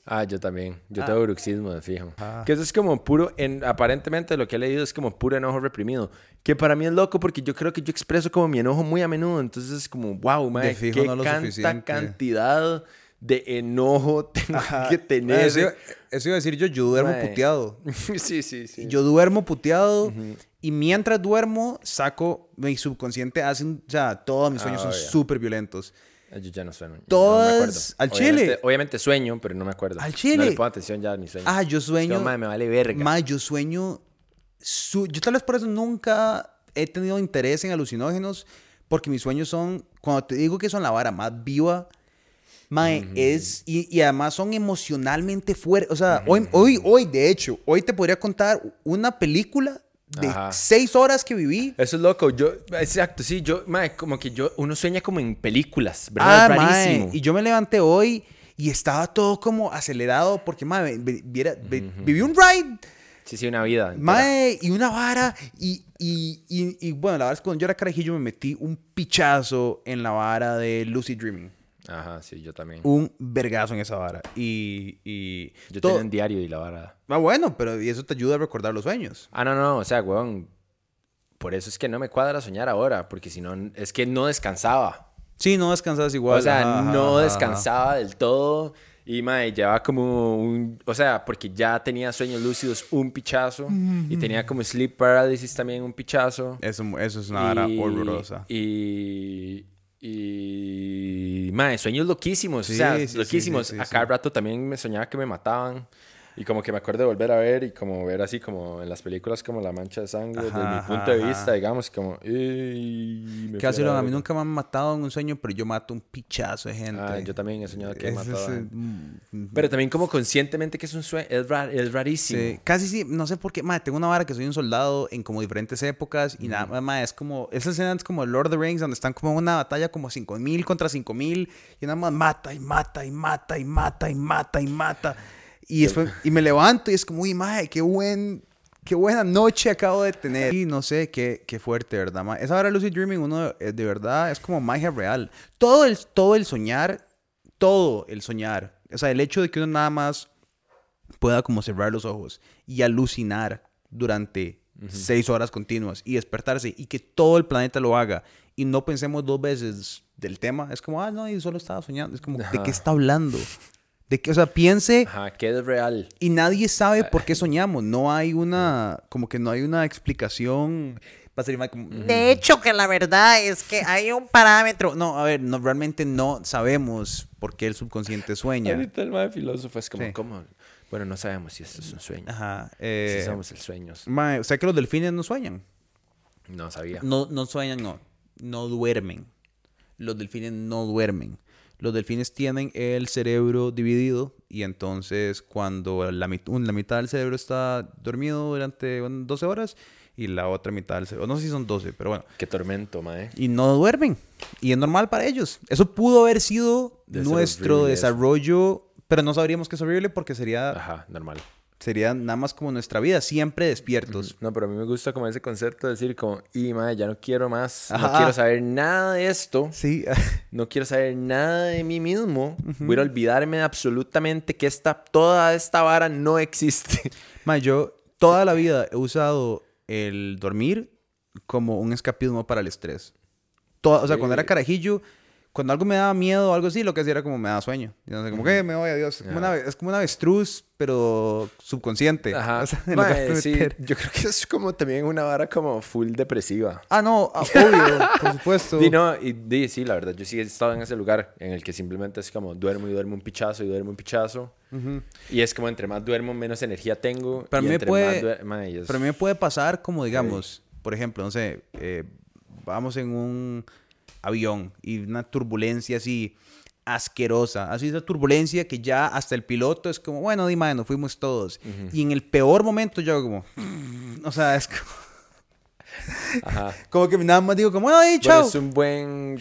Ah, yo también. Yo Ah. tengo bruxismo de fijo. Ah. Que eso es como puro, en, aparentemente lo que he leído es como puro enojo reprimido. Que para mí es loco porque yo creo que yo expreso como mi enojo muy a menudo. Entonces es como, wow, fijo qué no canta cantidad de enojo tengo Ajá. que tener. Eso, iba- eso iba a decir yo, yo duermo Mae. puteado. sí, sí, sí. Yo duermo puteado y mientras duermo saco, mi subconsciente hace, un- o sea, todos mis sueños Ah, son súper violentos. Ah, Yo ya no sueño. Todas- no al Obviamente- chile. Obviamente sueño, pero no me acuerdo. Al No chile. le pongo atención ya a mis sueños. Ah, yo sueño. como, "Mae, me vale verga. Ma, yo sueño. su- Yo tal vez por eso nunca he tenido interés en alucinógenos, porque mis sueños son, cuando te digo que son la vara más viva, mae, es, y, y además son emocionalmente fuertes. O sea, hoy, hoy, hoy, de hecho, hoy te podría contar una película de Ajá. seis horas que viví. Eso es loco. Yo, exacto, sí, yo, mae, como que yo, uno sueña como en películas, ¿verdad? Ah, Es mae, rarísimo. y yo me levanté hoy y estaba todo como acelerado, porque, mae, vi- viví un ride. Sí, sí, una vida. entera. Mae, y una vara, y, y, y, y, bueno, la verdad es que cuando yo era carajillo me metí un pichazo en la vara de Lucy Dreaming. Ajá, sí, yo también. Un vergazo en esa vara. Y, y yo todo- tenía un diario y la vara. Ah, bueno, pero y eso te ayuda a recordar los sueños. Ah, no, no, o sea, weón. Por eso es que no me cuadra soñar ahora, porque si no, es que no descansaba. Sí, no descansas igual. o sea, ajá, no ajá, descansaba del todo. Y, mae, llevaba como un... O sea, porque ya tenía sueños lúcidos un pichazo. Y tenía como sleep paralysis también un pichazo. Eso, eso es una vara Y- horrorosa. Y. Y. Mae, sueños loquísimos. Sí, o sea, sí, loquísimos. sí, a cada rato también me soñaba que me mataban. Y como que me acuerdo de volver a ver y como ver así como en las películas como la mancha de sangre, desde mi punto de vista, ajá. digamos, como... "Ey, me Que fui a mí verga". nunca me han matado en un sueño, pero yo mato un pichazo de gente. Ah, yo también he soñado que he matado a gente. mm, Pero también como conscientemente que es un sueño, es, ra- es rarísimo. Sí, casi sí, no sé por qué, madre, tengo una vara que soy un soldado en como diferentes épocas y nada más, es como, esa escena es como Lord of the Rings, donde están como en una batalla como 5000 contra 5000 y nada más mata y mata y mata y mata y mata y mata. Y después, y me levanto y es como, uy, madre, qué buen, qué buena noche acabo de tener. Y no sé, qué, qué fuerte, ¿verdad, mae? Esa hora Lucid Dreaming, uno eh, de verdad es como magia real. Todo el, todo el soñar, todo el soñar, o sea, el hecho de que uno nada más pueda como cerrar los ojos y alucinar durante seis horas continuas y despertarse y que todo el planeta lo haga y no pensemos dos veces del tema, es como, ah, no, y solo estaba soñando, es como, ¿de qué está hablando? De que, o sea, piense Ajá, que es real. y nadie sabe por qué soñamos, no hay una, como que no hay una explicación. Va a ser más como, De hecho, que la verdad es que hay un parámetro. no, a ver, no, realmente no sabemos por qué el subconsciente sueña. Ahorita el más filósofo es como, Sí. ¿cómo? Bueno, no sabemos si esto es un sueño. Ajá. Si Eh, somos el sueño. mae, ¿Usted que los delfines no sueñan? No sabía. No, no sueñan, no. No duermen. Los delfines no duermen. Los delfines tienen el cerebro dividido y entonces cuando la, mit- la mitad del cerebro está dormido durante un, 12 horas y la otra mitad del cerebro, no sé si son 12, pero bueno, Qué tormento, mae. y no duermen. Y es normal para ellos. Eso pudo haber sido Debe nuestro eso. desarrollo, pero no sabríamos que es horrible porque sería, Ajá, normal. Sería nada más como nuestra vida, siempre despiertos. No, pero a mí me gusta como ese concepto de decir como, y mae, ya no quiero más, Ajá. no quiero saber nada de esto, Sí, no quiero saber nada de mí mismo, voy a olvidarme de absolutamente que esta, toda esta vara no existe. Ma, yo toda la vida he usado el dormir como un escapismo para el estrés. Toda- o sea, cuando era Sí. carajillo, cuando algo me daba miedo o algo así, lo que hacía era como me daba sueño. Y no sé, como que me voy, adiós. Es como, una, es como un avestruz, pero subconsciente. Ajá. O sea, Mae, sí, yo creo que es como también una vara como full depresiva. Ah, no, ah, obvio, por supuesto. Sí, no, y di, sí, la verdad, yo sí he estado en ese lugar en el que simplemente es como duermo y duermo un pichazo y duermo un pichazo. Y es como entre más duermo, menos energía tengo. Pero a y mí puede- mae, y es- a mí puede pasar como, digamos, por ejemplo, no sé, eh, vamos en un avión y una turbulencia así asquerosa, así esa turbulencia que ya hasta el piloto es como, bueno, dime, nos fuimos todos. Y en el peor momento yo como, o sea, es como, Ajá. como que nada más digo como, bueno, ahí, Bueno, chao. es un buen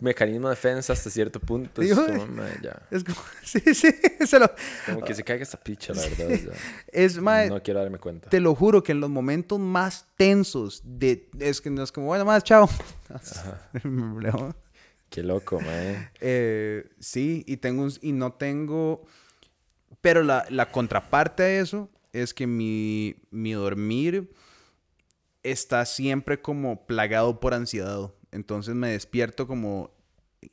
mecanismo de defensa hasta cierto punto. Es como, mae, ya. Es como, sí, sí, se lo- Como que se caiga esta picha, la verdad. es más, No quiero darme cuenta. te lo juro que en los momentos más tensos de, es que no es como, bueno, más, chao. Qué loco, mae. Eh, sí, y tengo un- y no tengo. Pero la, la contraparte a eso es que mi, mi dormir está siempre como plagado por ansiedad. Entonces me despierto como.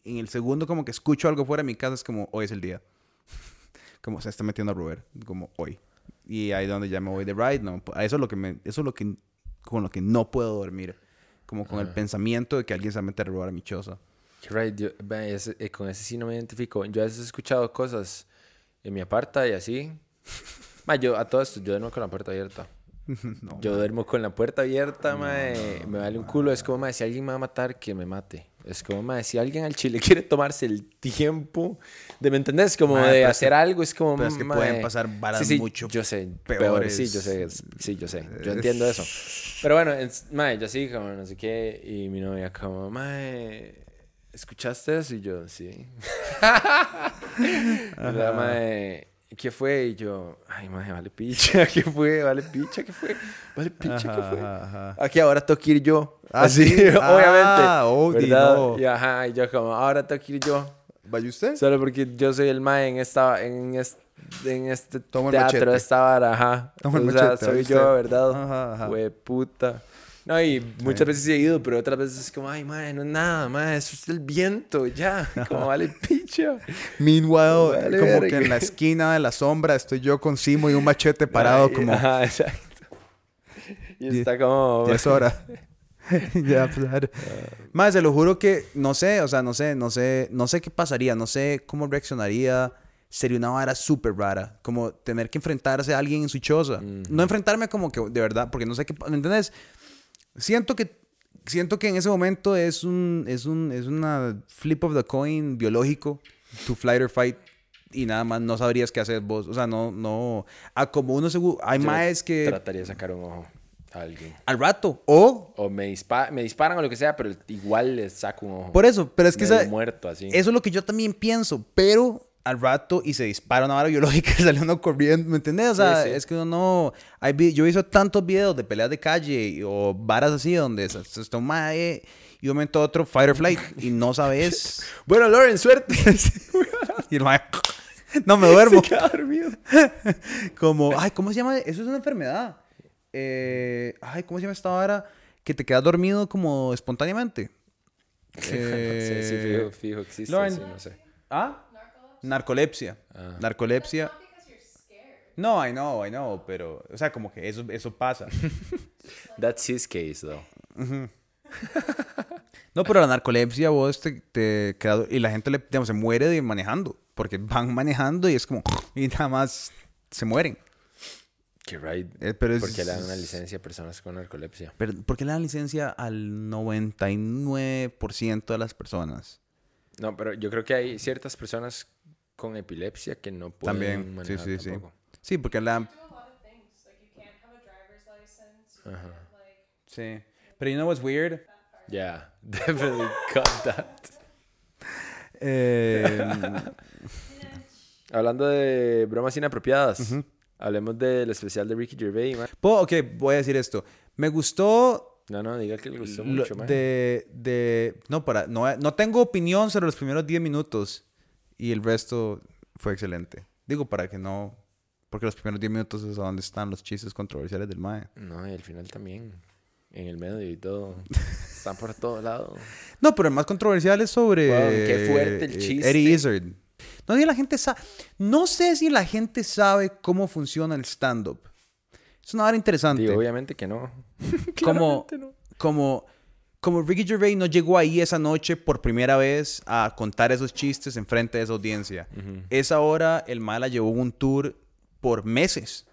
En el segundo, como que escucho algo fuera de mi casa, es como hoy es el día. como se está metiendo a Robert, como hoy. Y ahí es donde ya me voy de ride, no. Eso es lo que me, eso es lo que con lo que no puedo dormir. Como con el pensamiento de que alguien se va a meter a robar a mi choza. Right, yo- ese- eh, con ese sí no me identifico. Yo a veces he escuchado cosas en mi aparta y así. Mae, yo a todo esto, yo duermo con la puerta abierta. No, Yo duermo con la puerta abierta, mae. Me vale un culo. Es como, mae, si alguien me va a matar, que me mate. Es como, mae, si alguien al chile quiere tomarse el tiempo de, ¿me entendés? Como Mae, de hacer que- algo, es como, pero es que mae, pueden pasar varas sí, sí, mucho Yo sé, peores. peores. Sí, yo sé, sí, yo sé. Yo entiendo eso. Pero bueno, es- mae, yo así, como no sé qué. Y mi novia, como, mae, ¿escuchaste eso? Y yo, sí. La mae, ¿qué fue? Y yo, ay, mae, vale picha, ¿qué fue? Vale picha, ¿qué fue? Vale picha, ¿qué fue? ajá. Aquí ahora tengo que ir yo. Ah, Así, sí. obviamente. Ah, oh, di ¿verdad? no. Y ajá, y yo como, ahora tengo que ir yo. ¿Vaya usted? Solo porque yo soy el mae en esta, en este, en este Toma el teatro, esta vara, ajá. Toma el o sea, machete, soy yo, ¿verdad? Ajá, ajá. Hue puta. No, y muchas veces he ido, pero otras veces es como, ay, mae, no es nada, mae, eso es el viento, ya. Como vale picha. Meanwhile, Vale, como verga. que en la esquina de la sombra estoy yo con Simo y un machete parado Ay, como... Ajá, exacto. Y está como... Ya es hora. ya, claro. Más, se lo juro que no sé, o sea, no sé, no sé, no sé qué pasaría, no sé cómo reaccionaría sería una vara súper rara. Como tener que enfrentarse a alguien en su choza. No enfrentarme como que de verdad, porque no sé qué. ¿Me entiendes? Siento que. Siento que en ese momento es un, es un es una flip of the coin biológico, to flight or fight, y nada más no sabrías qué hacer vos. O sea, no, no. A como uno seguro. Hay Yo más que. Trataría de sacar un ojo a alguien. Al rato. O. O me, dispa- me disparan o lo que sea, pero igual les saco un ojo. Por eso, pero es que esa- muerto así. Eso es lo que yo también pienso, pero al rato y se dispara una vara biológica y sale uno corriendo, ¿me entendés? O sea, Sí, sí. es que uno no... Hay, vi- yo he visto tantos videos de peleas de calle o varas así donde se, se un mae y un momento otro flight y no sabes... Bueno, Lauren, suerte. y el mae... No me duermo. Se queda dormido. Como, ay, ¿cómo se llama? Eso es una enfermedad. Eh, ay, ¿cómo se llama esta vara? Que te quedas dormido como espontáneamente. sí, sí, Eh, fijo, fijo existe. Lauren. sí, no sé. ¿Ah? Narcolepsia. Ah. Narcolepsia. No, I know, I know, pero, o sea, como que eso, eso pasa. That's his case, though. No, pero la narcolepsia, vos te, te quedas, y la gente le, digamos, se muere de manejando, porque van manejando y es como, y nada más se mueren. Que right. Eh, pero es- Porque le dan una licencia a personas con narcolepsia. Pero, ¿Por qué le dan licencia al 99% de las personas? No, pero yo creo que hay ciertas personas con epilepsia que no pueden También, sí, manejar sí, sí. tampoco. Sí, porque le dan, Do a lot of things. Like you can't have a driver's license. You can't like sí. Pero you know what's weird? Yeah, definitely cut that. Eh, Hablando de bromas inapropiadas, hablemos del especial de Ricky Gervais, man. ok, voy a decir esto. Me gustó No, no, diga que le gustó Lo- mucho, man. de, de, no, para, no, no tengo opinión sobre los primeros 10 minutos y el resto fue excelente. Digo, para que no, porque los primeros 10 minutos es a donde están los chistes controversiales del MAE. No, y al final también. En el medio y todo. Están por todo lado. No, pero el más controversial es sobre Wow, qué fuerte el eh, chiste. Eddie Izzard. No sé si la gente sabe, no sé si la gente sabe cómo funciona el stand-up. Es una hora interesante. Digo, obviamente que no. como, Claramente no. como, como Ricky Gervais no llegó ahí esa noche por primera vez a contar esos chistes en frente de esa audiencia. Esa hora el mal la llevó un tour por meses.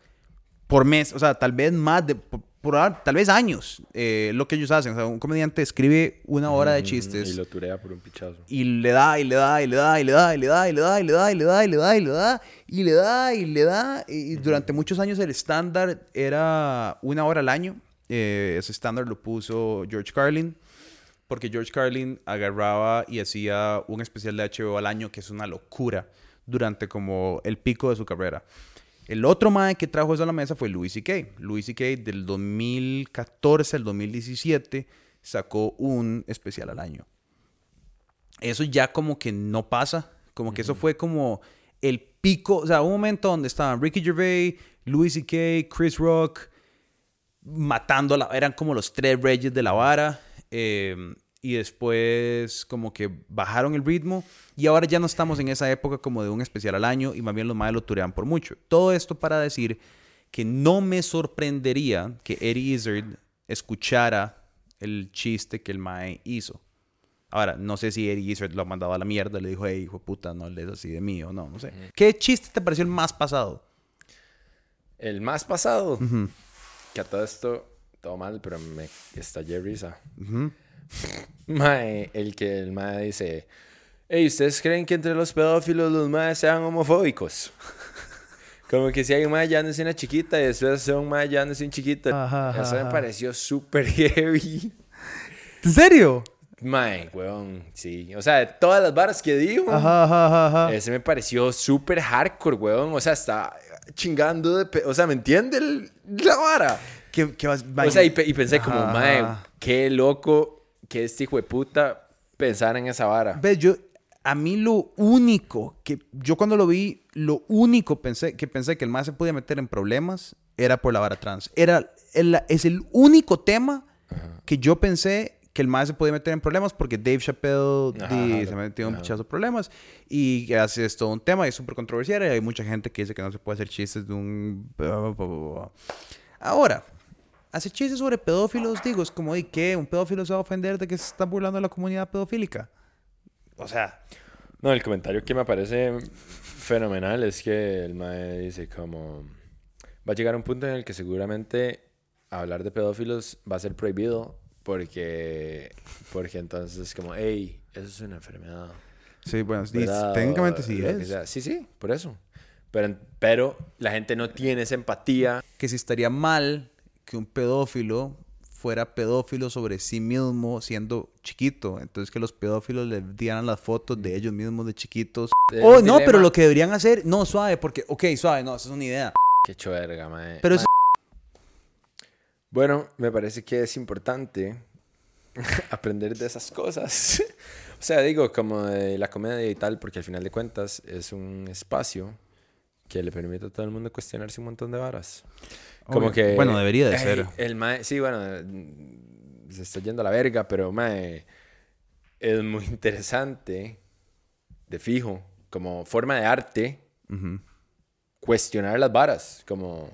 Por mes, o sea, tal vez más de, por, por- tal vez años, eh, lo que ellos hacen. O sea, un comediante escribe una hora de chistes Y lo turea por un pichazo. y le da y le da y le da y le da y le da y le da y le da y le da y le da y le da y le da y le da y durante muchos años el estándar era una hora al año Eh, ese estándar lo puso George Carlin porque George Carlin agarraba y hacía un especial de HBO al año que es una locura durante como el pico de su carrera el otro mae que trajo eso a la mesa fue Louis C.K. Louis C.K. del 2014 al 2017 sacó un especial al año eso ya como que no pasa. Como que eso fue como el pico, o sea, un momento donde estaban Ricky Gervais, Louis C.K., Chris Rock, matando, a la, eran como los tres reyes de la vara. eh, y después como que bajaron el ritmo y ahora ya no estamos en esa época como de un especial al año y más bien los más lo turean por mucho. Todo esto para decir que no me sorprendería que Eddie Izzard escuchara el chiste que el Mae hizo. Ahora, no sé si Eddie Izzard lo ha mandado a la mierda, le dijo, hey, hijo de puta, no lees así de mí o no, no sé. ¿Qué chiste te pareció el más pasado? El más pasado. Que a todo esto, todo mal, pero me estallé risa. Mae, el que el mae dice, hey, ¿ustedes creen que entre los pedófilos los maes sean homofóbicos? Como que si hay un mae llevándose una chiquita y después hace un mae llevándose un chiquito. Ajá, ajá, Eso me ajá. pareció súper heavy. ¿En serio? Mae, weón, sí. O sea, de todas las varas que ajá. ese me pareció súper hardcore, weón. O sea, está chingando de... pe- O sea, ¿me entiende el- la vara? ¿Qué, qué vas- O sea, y, pe- y pensé como, mae, qué loco que este hijo de puta pensara en esa vara. Ves, yo, a mí lo único que, yo cuando lo vi, lo único pensé, que pensé que el más se podía meter en problemas era por la vara trans. Era, el- es el único tema que yo pensé que el más se podía meter en problemas porque Dave Chappelle Ajá, di- ajá, se metió en muchos problemas y hace es todo un tema y es súper controversial y hay mucha gente que dice que no se puede hacer chistes de un... Ahora, hacer chistes sobre pedófilos, digo, es como, ¿y qué? ¿Un pedófilo se va a ofender de que se está burlando de la comunidad pedofílica? O sea, No, el comentario que me parece fenomenal es que el mae dice como... Va a llegar un punto en el que seguramente hablar de pedófilos va a ser prohibido porque... Porque entonces es como, hey, eso es una enfermedad. Sí, bueno, técnicamente sí es. Sí, sí, por eso. Pero, pero la gente no tiene esa empatía. Que si estaría mal que un pedófilo fuera pedófilo sobre sí mismo siendo chiquito. Entonces que los pedófilos le dieran las fotos de ellos mismos de chiquitos. Oh, no, pero lo que deberían hacer, no, suave, porque, ok, suave, no, esa es una idea. Qué verga, mae. Pero es- Bueno, me parece que es importante aprender de esas cosas. o sea, digo, como de la comedia y tal, porque al final de cuentas es un espacio que le permite a todo el mundo cuestionarse un montón de varas. Como que... Bueno, debería de ser. El mae, sí, bueno, se está yendo a la verga, pero mae, es muy interesante, de fijo, como forma de arte, cuestionar las varas, como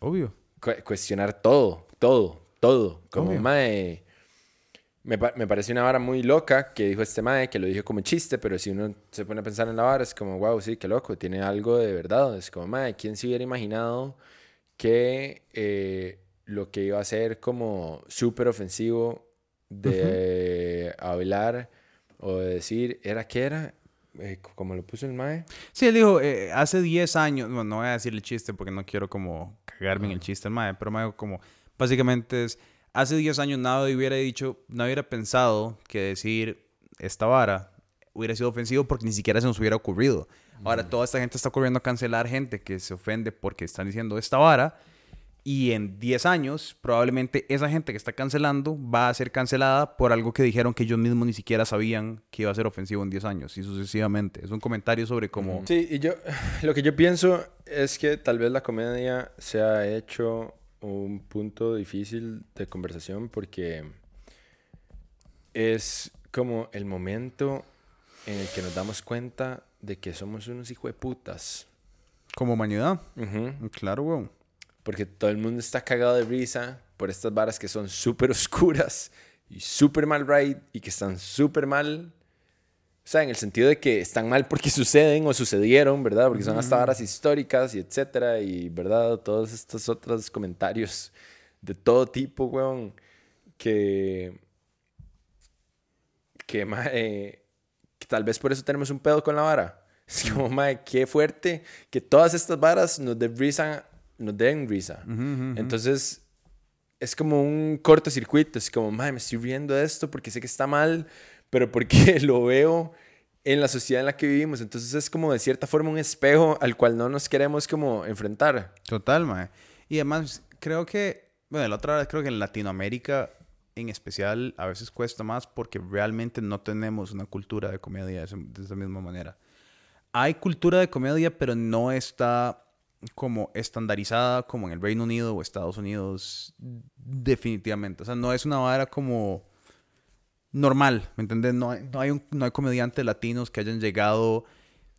Obvio. Cu- cuestionar todo, todo, todo. Como, Obvio. mae, me, pa- me parece una vara muy loca que dijo este mae, que lo dijo como chiste, pero si uno se pone a pensar en la vara, es como, wow, sí, qué loco, tiene algo de verdad. Es como, mae, ¿quién se hubiera imaginado que eh, lo que iba a ser como súper ofensivo de hablar o de decir, ¿era qué era? Eh, como lo puso el mae. Sí, él dijo, eh, hace 10 años, bueno, no voy a decir el chiste porque no quiero como cagarme en el chiste, el mae, pero mae, como, básicamente es, hace 10 años nadie hubiera dicho, no hubiera pensado que decir esta vara hubiera sido ofensivo porque ni siquiera se nos hubiera ocurrido. Ahora toda esta gente está ocurriendo a cancelar gente que se ofende porque están diciendo esta vara y en 10 años probablemente esa gente que está cancelando va a ser cancelada por algo que dijeron que ellos mismos ni siquiera sabían que iba a ser ofensivo en 10 años y sucesivamente. Es un comentario sobre cómo... Sí, y yo, lo que yo pienso es que tal vez la comedia se ha hecho un punto difícil de conversación porque es como el momento en el que nos damos cuenta de que somos unos hijos de putas. Como humanidad. Claro, weón. Porque todo el mundo está cagado de risa por estas varas que son súper oscuras y súper mal right y que están súper mal. O sea, en el sentido de que están mal porque suceden o sucedieron, ¿verdad? Porque son hasta varas históricas y etcétera. Y, ¿verdad? Todos estos otros comentarios de todo tipo, weón. Que. Que, mae, que tal vez por eso tenemos un pedo con la vara. Es como, mae, qué fuerte que todas estas varas nos den risa, nos den risa. Entonces, es como un cortocircuito. Es como, mae, me estoy riendo de esto porque sé que está mal, pero porque lo veo en la sociedad en la que vivimos. Entonces, es como de cierta forma un espejo al cual no nos queremos como enfrentar. Total, mae. Y además, creo que, bueno, la otra vez creo que en Latinoamérica en especial a veces cuesta más porque realmente no tenemos una cultura de comedia de esa misma manera. Hay cultura de comedia, pero no está como estandarizada como en el Reino Unido o Estados Unidos definitivamente. O sea, no es una vara como normal, ¿me entiendes? No hay, no hay, un- no hay comediantes latinos que hayan llegado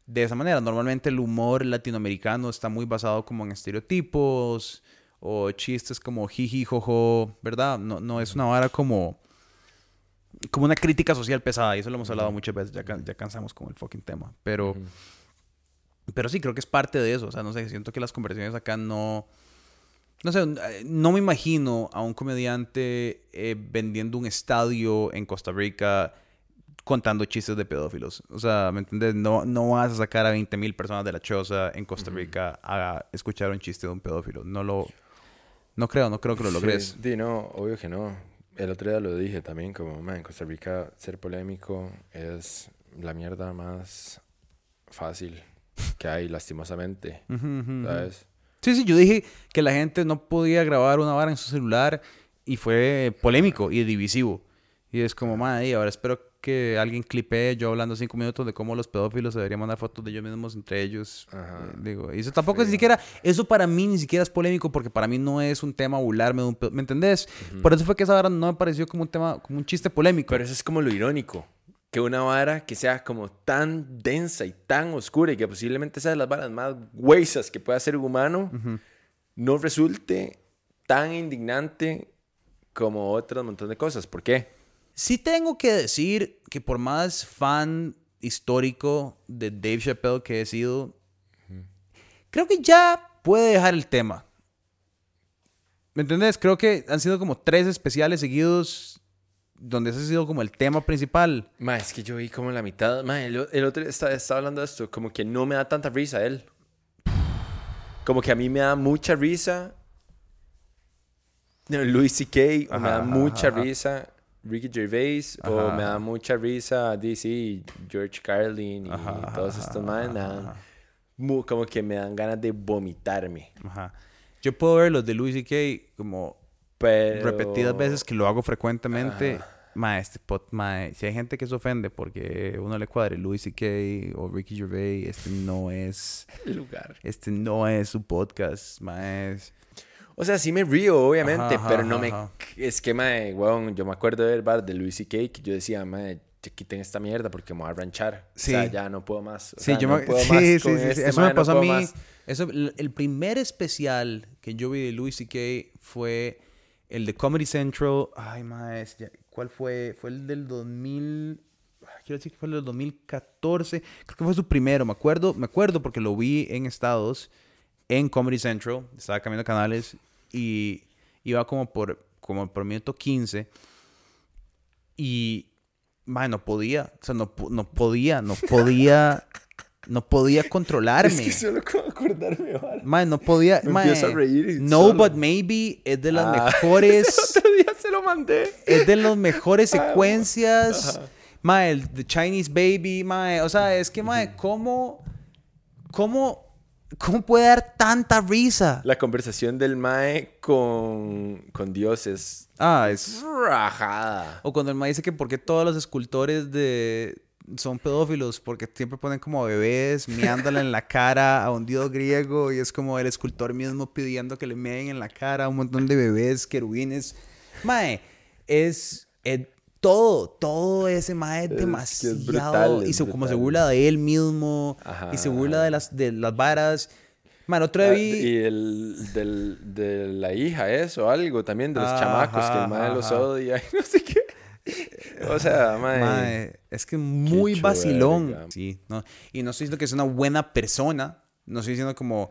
de esa manera. Normalmente el humor latinoamericano está muy basado como en estereotipos o chistes como jiji, jojo, ¿verdad? No, no es una vara como, como una crítica social pesada. Y eso lo hemos hablado muchas veces, ya, ya cansamos con el fucking tema. Pero, pero sí, creo que es parte de eso. O sea, no sé, siento que las conversaciones acá no... No sé, eh, no me imagino a un comediante eh, vendiendo un estadio en Costa Rica contando chistes de pedófilos. O sea, ¿me entiendes? No, no vas a sacar a 20 mil personas de la choza en Costa Rica a escuchar un chiste de un pedófilo. No lo... No creo, no creo que lo logres. Sí, no, obvio que no. El otro día lo dije también, como, man, en Costa Rica ser polémico es la mierda más fácil que hay, lastimosamente. ¿Sabes? Sí, sí, yo dije que la gente no podía grabar una vara en su celular y fue polémico y divisivo. Y es como, madre, ahora espero que alguien clipee yo hablando cinco minutos de cómo los pedófilos deberían mandar fotos de ellos mismos entre ellos. Ajá. Eh, digo, y eso tampoco es ni siquiera, eso para mí ni siquiera es polémico porque para mí no es un tema burlarme de un ¿me entendés? Por eso fue que esa vara no me pareció como un tema, como un chiste polémico. Pero eso es como lo irónico. Que una vara que sea como tan densa y tan oscura y que posiblemente sea de las varas más huesas que pueda ser un humano, no resulte tan indignante como otro montón de cosas. ¿Por qué? Sí tengo que decir que por más fan histórico de Dave Chappelle que he sido, creo que ya puede dejar el tema. ¿Me entendés? Creo que han sido como tres especiales seguidos donde ese ha sido como el tema principal. Ma, es que yo vi como la mitad. Ma, el, el otro estaba, estaba hablando de esto. Como que no me da tanta risa él. Como que a mí me da mucha risa. No, Louis C.K. o me da mucha ajá. risa Ricky Gervais. O Ajá, me da mucha risa DC, George Carlin y Ajá, todos estos más. Como que me dan ganas de vomitarme. Yo puedo ver los de Louis C.K. como Pero... repetidas veces que lo hago frecuentemente. Ajá. Ma, este pot, ma, si hay gente que se ofende porque uno le cuadre Louis C.K. o Ricky Gervais, este no es, El lugar. este no es su podcast, ma, es... O sea, sí me río, obviamente, Ajá, pero ajá, no me... Es que, mae, weón, yo me acuerdo de ver bar de Louis C.K. que yo decía, mae, ya quiten esta mierda porque me voy a ranchar. Sí. O sea, ya no puedo más. O Sí, sea, yo no me... puedo sí, más sí, con sí, este Eso me no pasó a puedo mí. Eso, el primer especial que yo vi de Louis C.K. fue el de Comedy Central. Ay, más, ¿cuál fue? Fue el del 2000... ay, Quiero decir que fue el del 2014. Creo que fue su primero. Me acuerdo, me acuerdo porque lo vi en Estados, en Comedy Central. Estaba cambiando canales y iba como por, como por minuto 15. Y, man, no podía. O sea, no, no podía, no podía, no podía controlarme. Es que solo con acordarme, vale. Man, no podía. Me mae, empiezo a reír y No, solo. but maybe es de las Ah, mejores. ese otro día se lo mandé. es de las mejores Ah, secuencias. ajá. El The Chinese Baby, mae. O sea, es que, mae, ¿cómo. ¿Cómo. ¿Cómo puede dar tanta risa? La conversación del mae con, con Dios es Ah, es. rajada. O cuando el mae dice que por qué todos los escultores de son pedófilos porque siempre ponen como bebés miándole en la cara a un dios griego y es como el escultor mismo pidiendo que le meen en la cara a un montón de bebés, querubines. Mae, es, es- todo, todo ese mae es Es que es demasiado brutal, y es se, como se burla de él mismo Ajá. y se burla de las de las varas. Man, otro Ah, vi Y el, del, de la hija, eso, algo también, de los Ajá, chamacos, que el mae los odia y no sé qué. O sea, mae. Mae, es que muy hecho vacilón. Sí, no. Y no estoy diciendo que es una buena persona. No estoy diciendo como,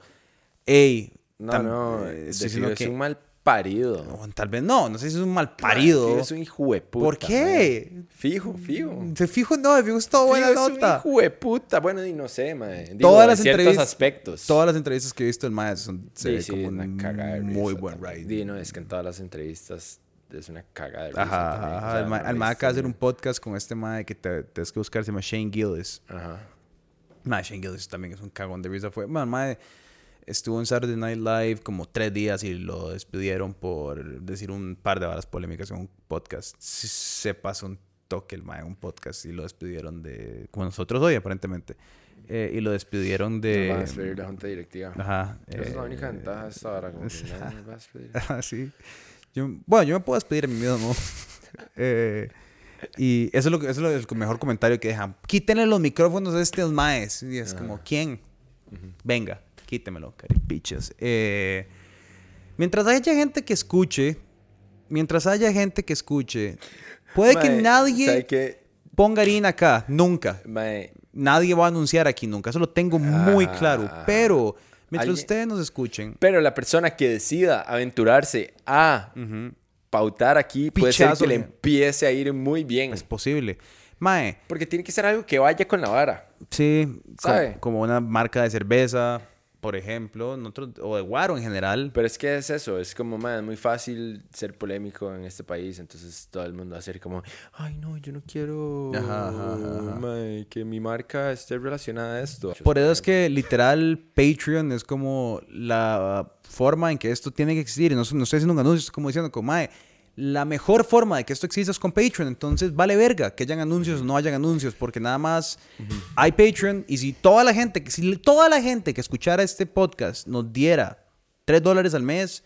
hey. No, no, eh, estoy diciendo es que. un mal parido. o tal vez no, no sé si es un mal parido. Es un hijo de puta. ¿Por qué? mae. Fijo, fijo. Se fijo, no, fijo es toda buena es nota. un hijo de puta. Bueno, y no sé, mae. Digo, Todas las entrevistas- aspectos. Todas las entrevistas que he visto del Maes son se Sí, ve sí, como una un cagada muy risa buen ride. Sí, no, es que en todas las entrevistas es una cagada de risa Ajá, también, o ajá. sea, el no acaba de hacer un podcast con este Mae que te tienes que buscar, se llama Shane Gillis. Ajá. Mae, Shane Gillis también es un cagón de risa. Fue, man, mae, estuvo en Saturday Night Live como tres días y lo despidieron por decir un par de varas polémicas en un podcast. Se pasó un toque el mae en un podcast y lo despidieron de... Como nosotros hoy, aparentemente. Eh, y lo despidieron de... Van a la junta directiva. Ajá. Esa es la única eh, ventaja de esta hora. Como que nadie nos va a despedir. Ah, sí. Yo- bueno, yo me puedo despedir a mí mismo. Eh, y eso es, lo, que- eso es el mejor comentario que dejan. Quítenle los micrófonos a estos maes. Y es como, ¿quién? Venga, quítemelo, caripichas. Eh, mientras haya gente que escuche, mientras haya gente que escuche, puede que nadie ¿sabe qué? ponga harina acá. Nunca. Nadie va a anunciar aquí nunca. Eso lo tengo muy Ah. claro. Pero mientras Alguien- ustedes nos escuchen, Pero la persona que decida aventurarse a pautar aquí puede ser que le sí. empiece a ir muy bien. es posible. Mae, Porque tiene que ser algo que vaya con la vara. Sí, ¿Sabe? como una marca de cerveza, por ejemplo, nosotros, o de guaro en general. Pero es que es eso, es como, man, es muy fácil ser polémico en este país, entonces todo el mundo va a ser como, ay, no, yo no quiero Ajá, ajá, ajá. mae, que mi marca esté relacionada a esto. Por eso es que literal Patreon es como la forma en que esto tiene que existir. Y no, no estoy haciendo un anuncio, es como diciendo, como, mae, la mejor forma de que esto exista es con Patreon. Entonces vale verga que hayan anuncios o no hayan anuncios, porque nada más hay Patreon. Y si toda la gente, que- si toda la gente que escuchara este podcast nos diera 3 dólares al mes,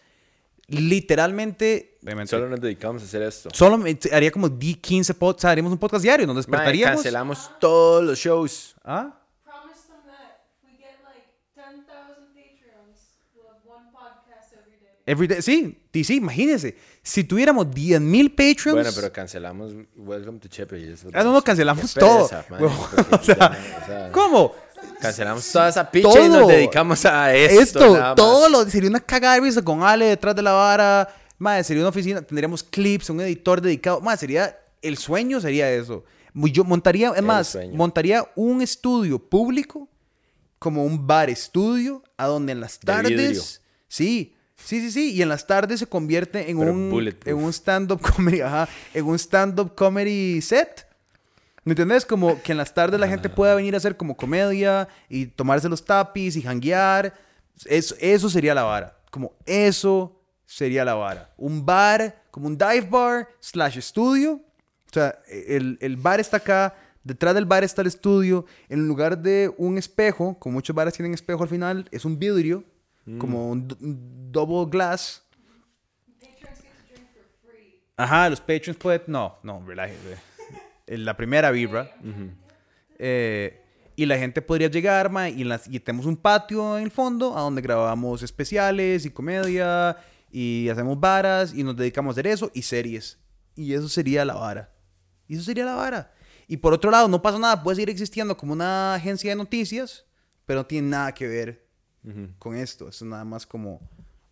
literalmente, Solo nos dedicamos a hacer esto. Solo haría como 10, 15 podcasts, haríamos un podcast diario, nos despertaríamos. cancelamos todos los shows. ¿Ah? Promise them that if we get like 10,000 Patreons, we'll have one podcast every day. Every day. Sí, sí, sí, imagínense. Si tuviéramos 10.000 Patreons. Bueno, pero cancelamos Welcome to Chepe. Ah, no, no, cancelamos todo. pereza, man, o sea, o sea, ¿Cómo? Cancelamos toda esa picha y nos dedicamos a esto. Esto, todo lo sería una cagada de risa con Ale detrás de la vara. Madre, sería una oficina, tendríamos clips, un editor dedicado. Madre, sería el sueño sería eso. Yo montaría, es más, montaría un estudio público como un bar estudio a donde en las De tardes, sí, sí, sí, sí, y en las tardes se convierte en Pero un en un stand up comedy, ajá, en un stand up comedy set. ¿Me entiendes? Como que en las tardes la gente pueda venir a hacer como comedia y tomarse los tapis y janguear. Eso, eso sería la vara. Como eso sería la vara. Un bar, como un dive bar slash estudio. O sea, el, el bar está acá. Detrás del bar está el estudio. En lugar de un espejo, como muchos bares tienen espejo al final, es un vidrio. Como un, un double glass. Ajá, los patrons pueden... No, no, relájese. En La primera vibra. Eh, y la gente podría llegar, ma, y, las, y tenemos un patio en el fondo a donde grabamos especiales y comedia y hacemos varas y nos dedicamos a hacer eso y series. Y eso sería la vara. Y eso sería la vara. Y por otro lado, no pasa nada, puede seguir existiendo como una agencia de noticias, pero no tiene nada que ver con esto. Eso es nada más como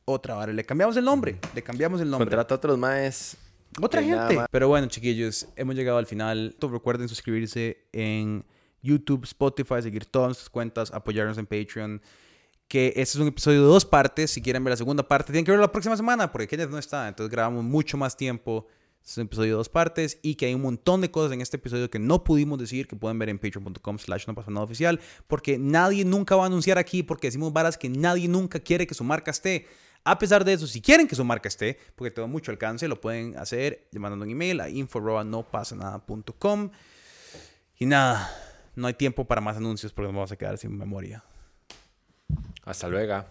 otra vara. Le cambiamos el nombre, le cambiamos el nombre. Contrata a otros maes. Otra gente. más- Pero bueno, chiquillos, hemos llegado al final. Recuerden suscribirse en YouTube, Spotify, seguir todas nuestras cuentas, apoyarnos en Patreon. Que este es un episodio de dos partes. Si quieren ver la segunda parte, tienen que verlo la próxima semana porque Kenneth no está. Entonces grabamos mucho más tiempo. Es un episodio de dos partes y que hay un montón de cosas en este episodio que no pudimos decir que pueden ver en patreon.com slash no pasa nada oficial porque nadie nunca va a anunciar aquí porque decimos varas que nadie nunca quiere que su marca esté. A pesar de eso, si quieren que su marca esté, porque tengo mucho alcance, lo pueden hacer mandando un email a info.nopasanada.com. Y nada, no hay tiempo para más anuncios porque nos vamos a quedar sin memoria. Hasta luego.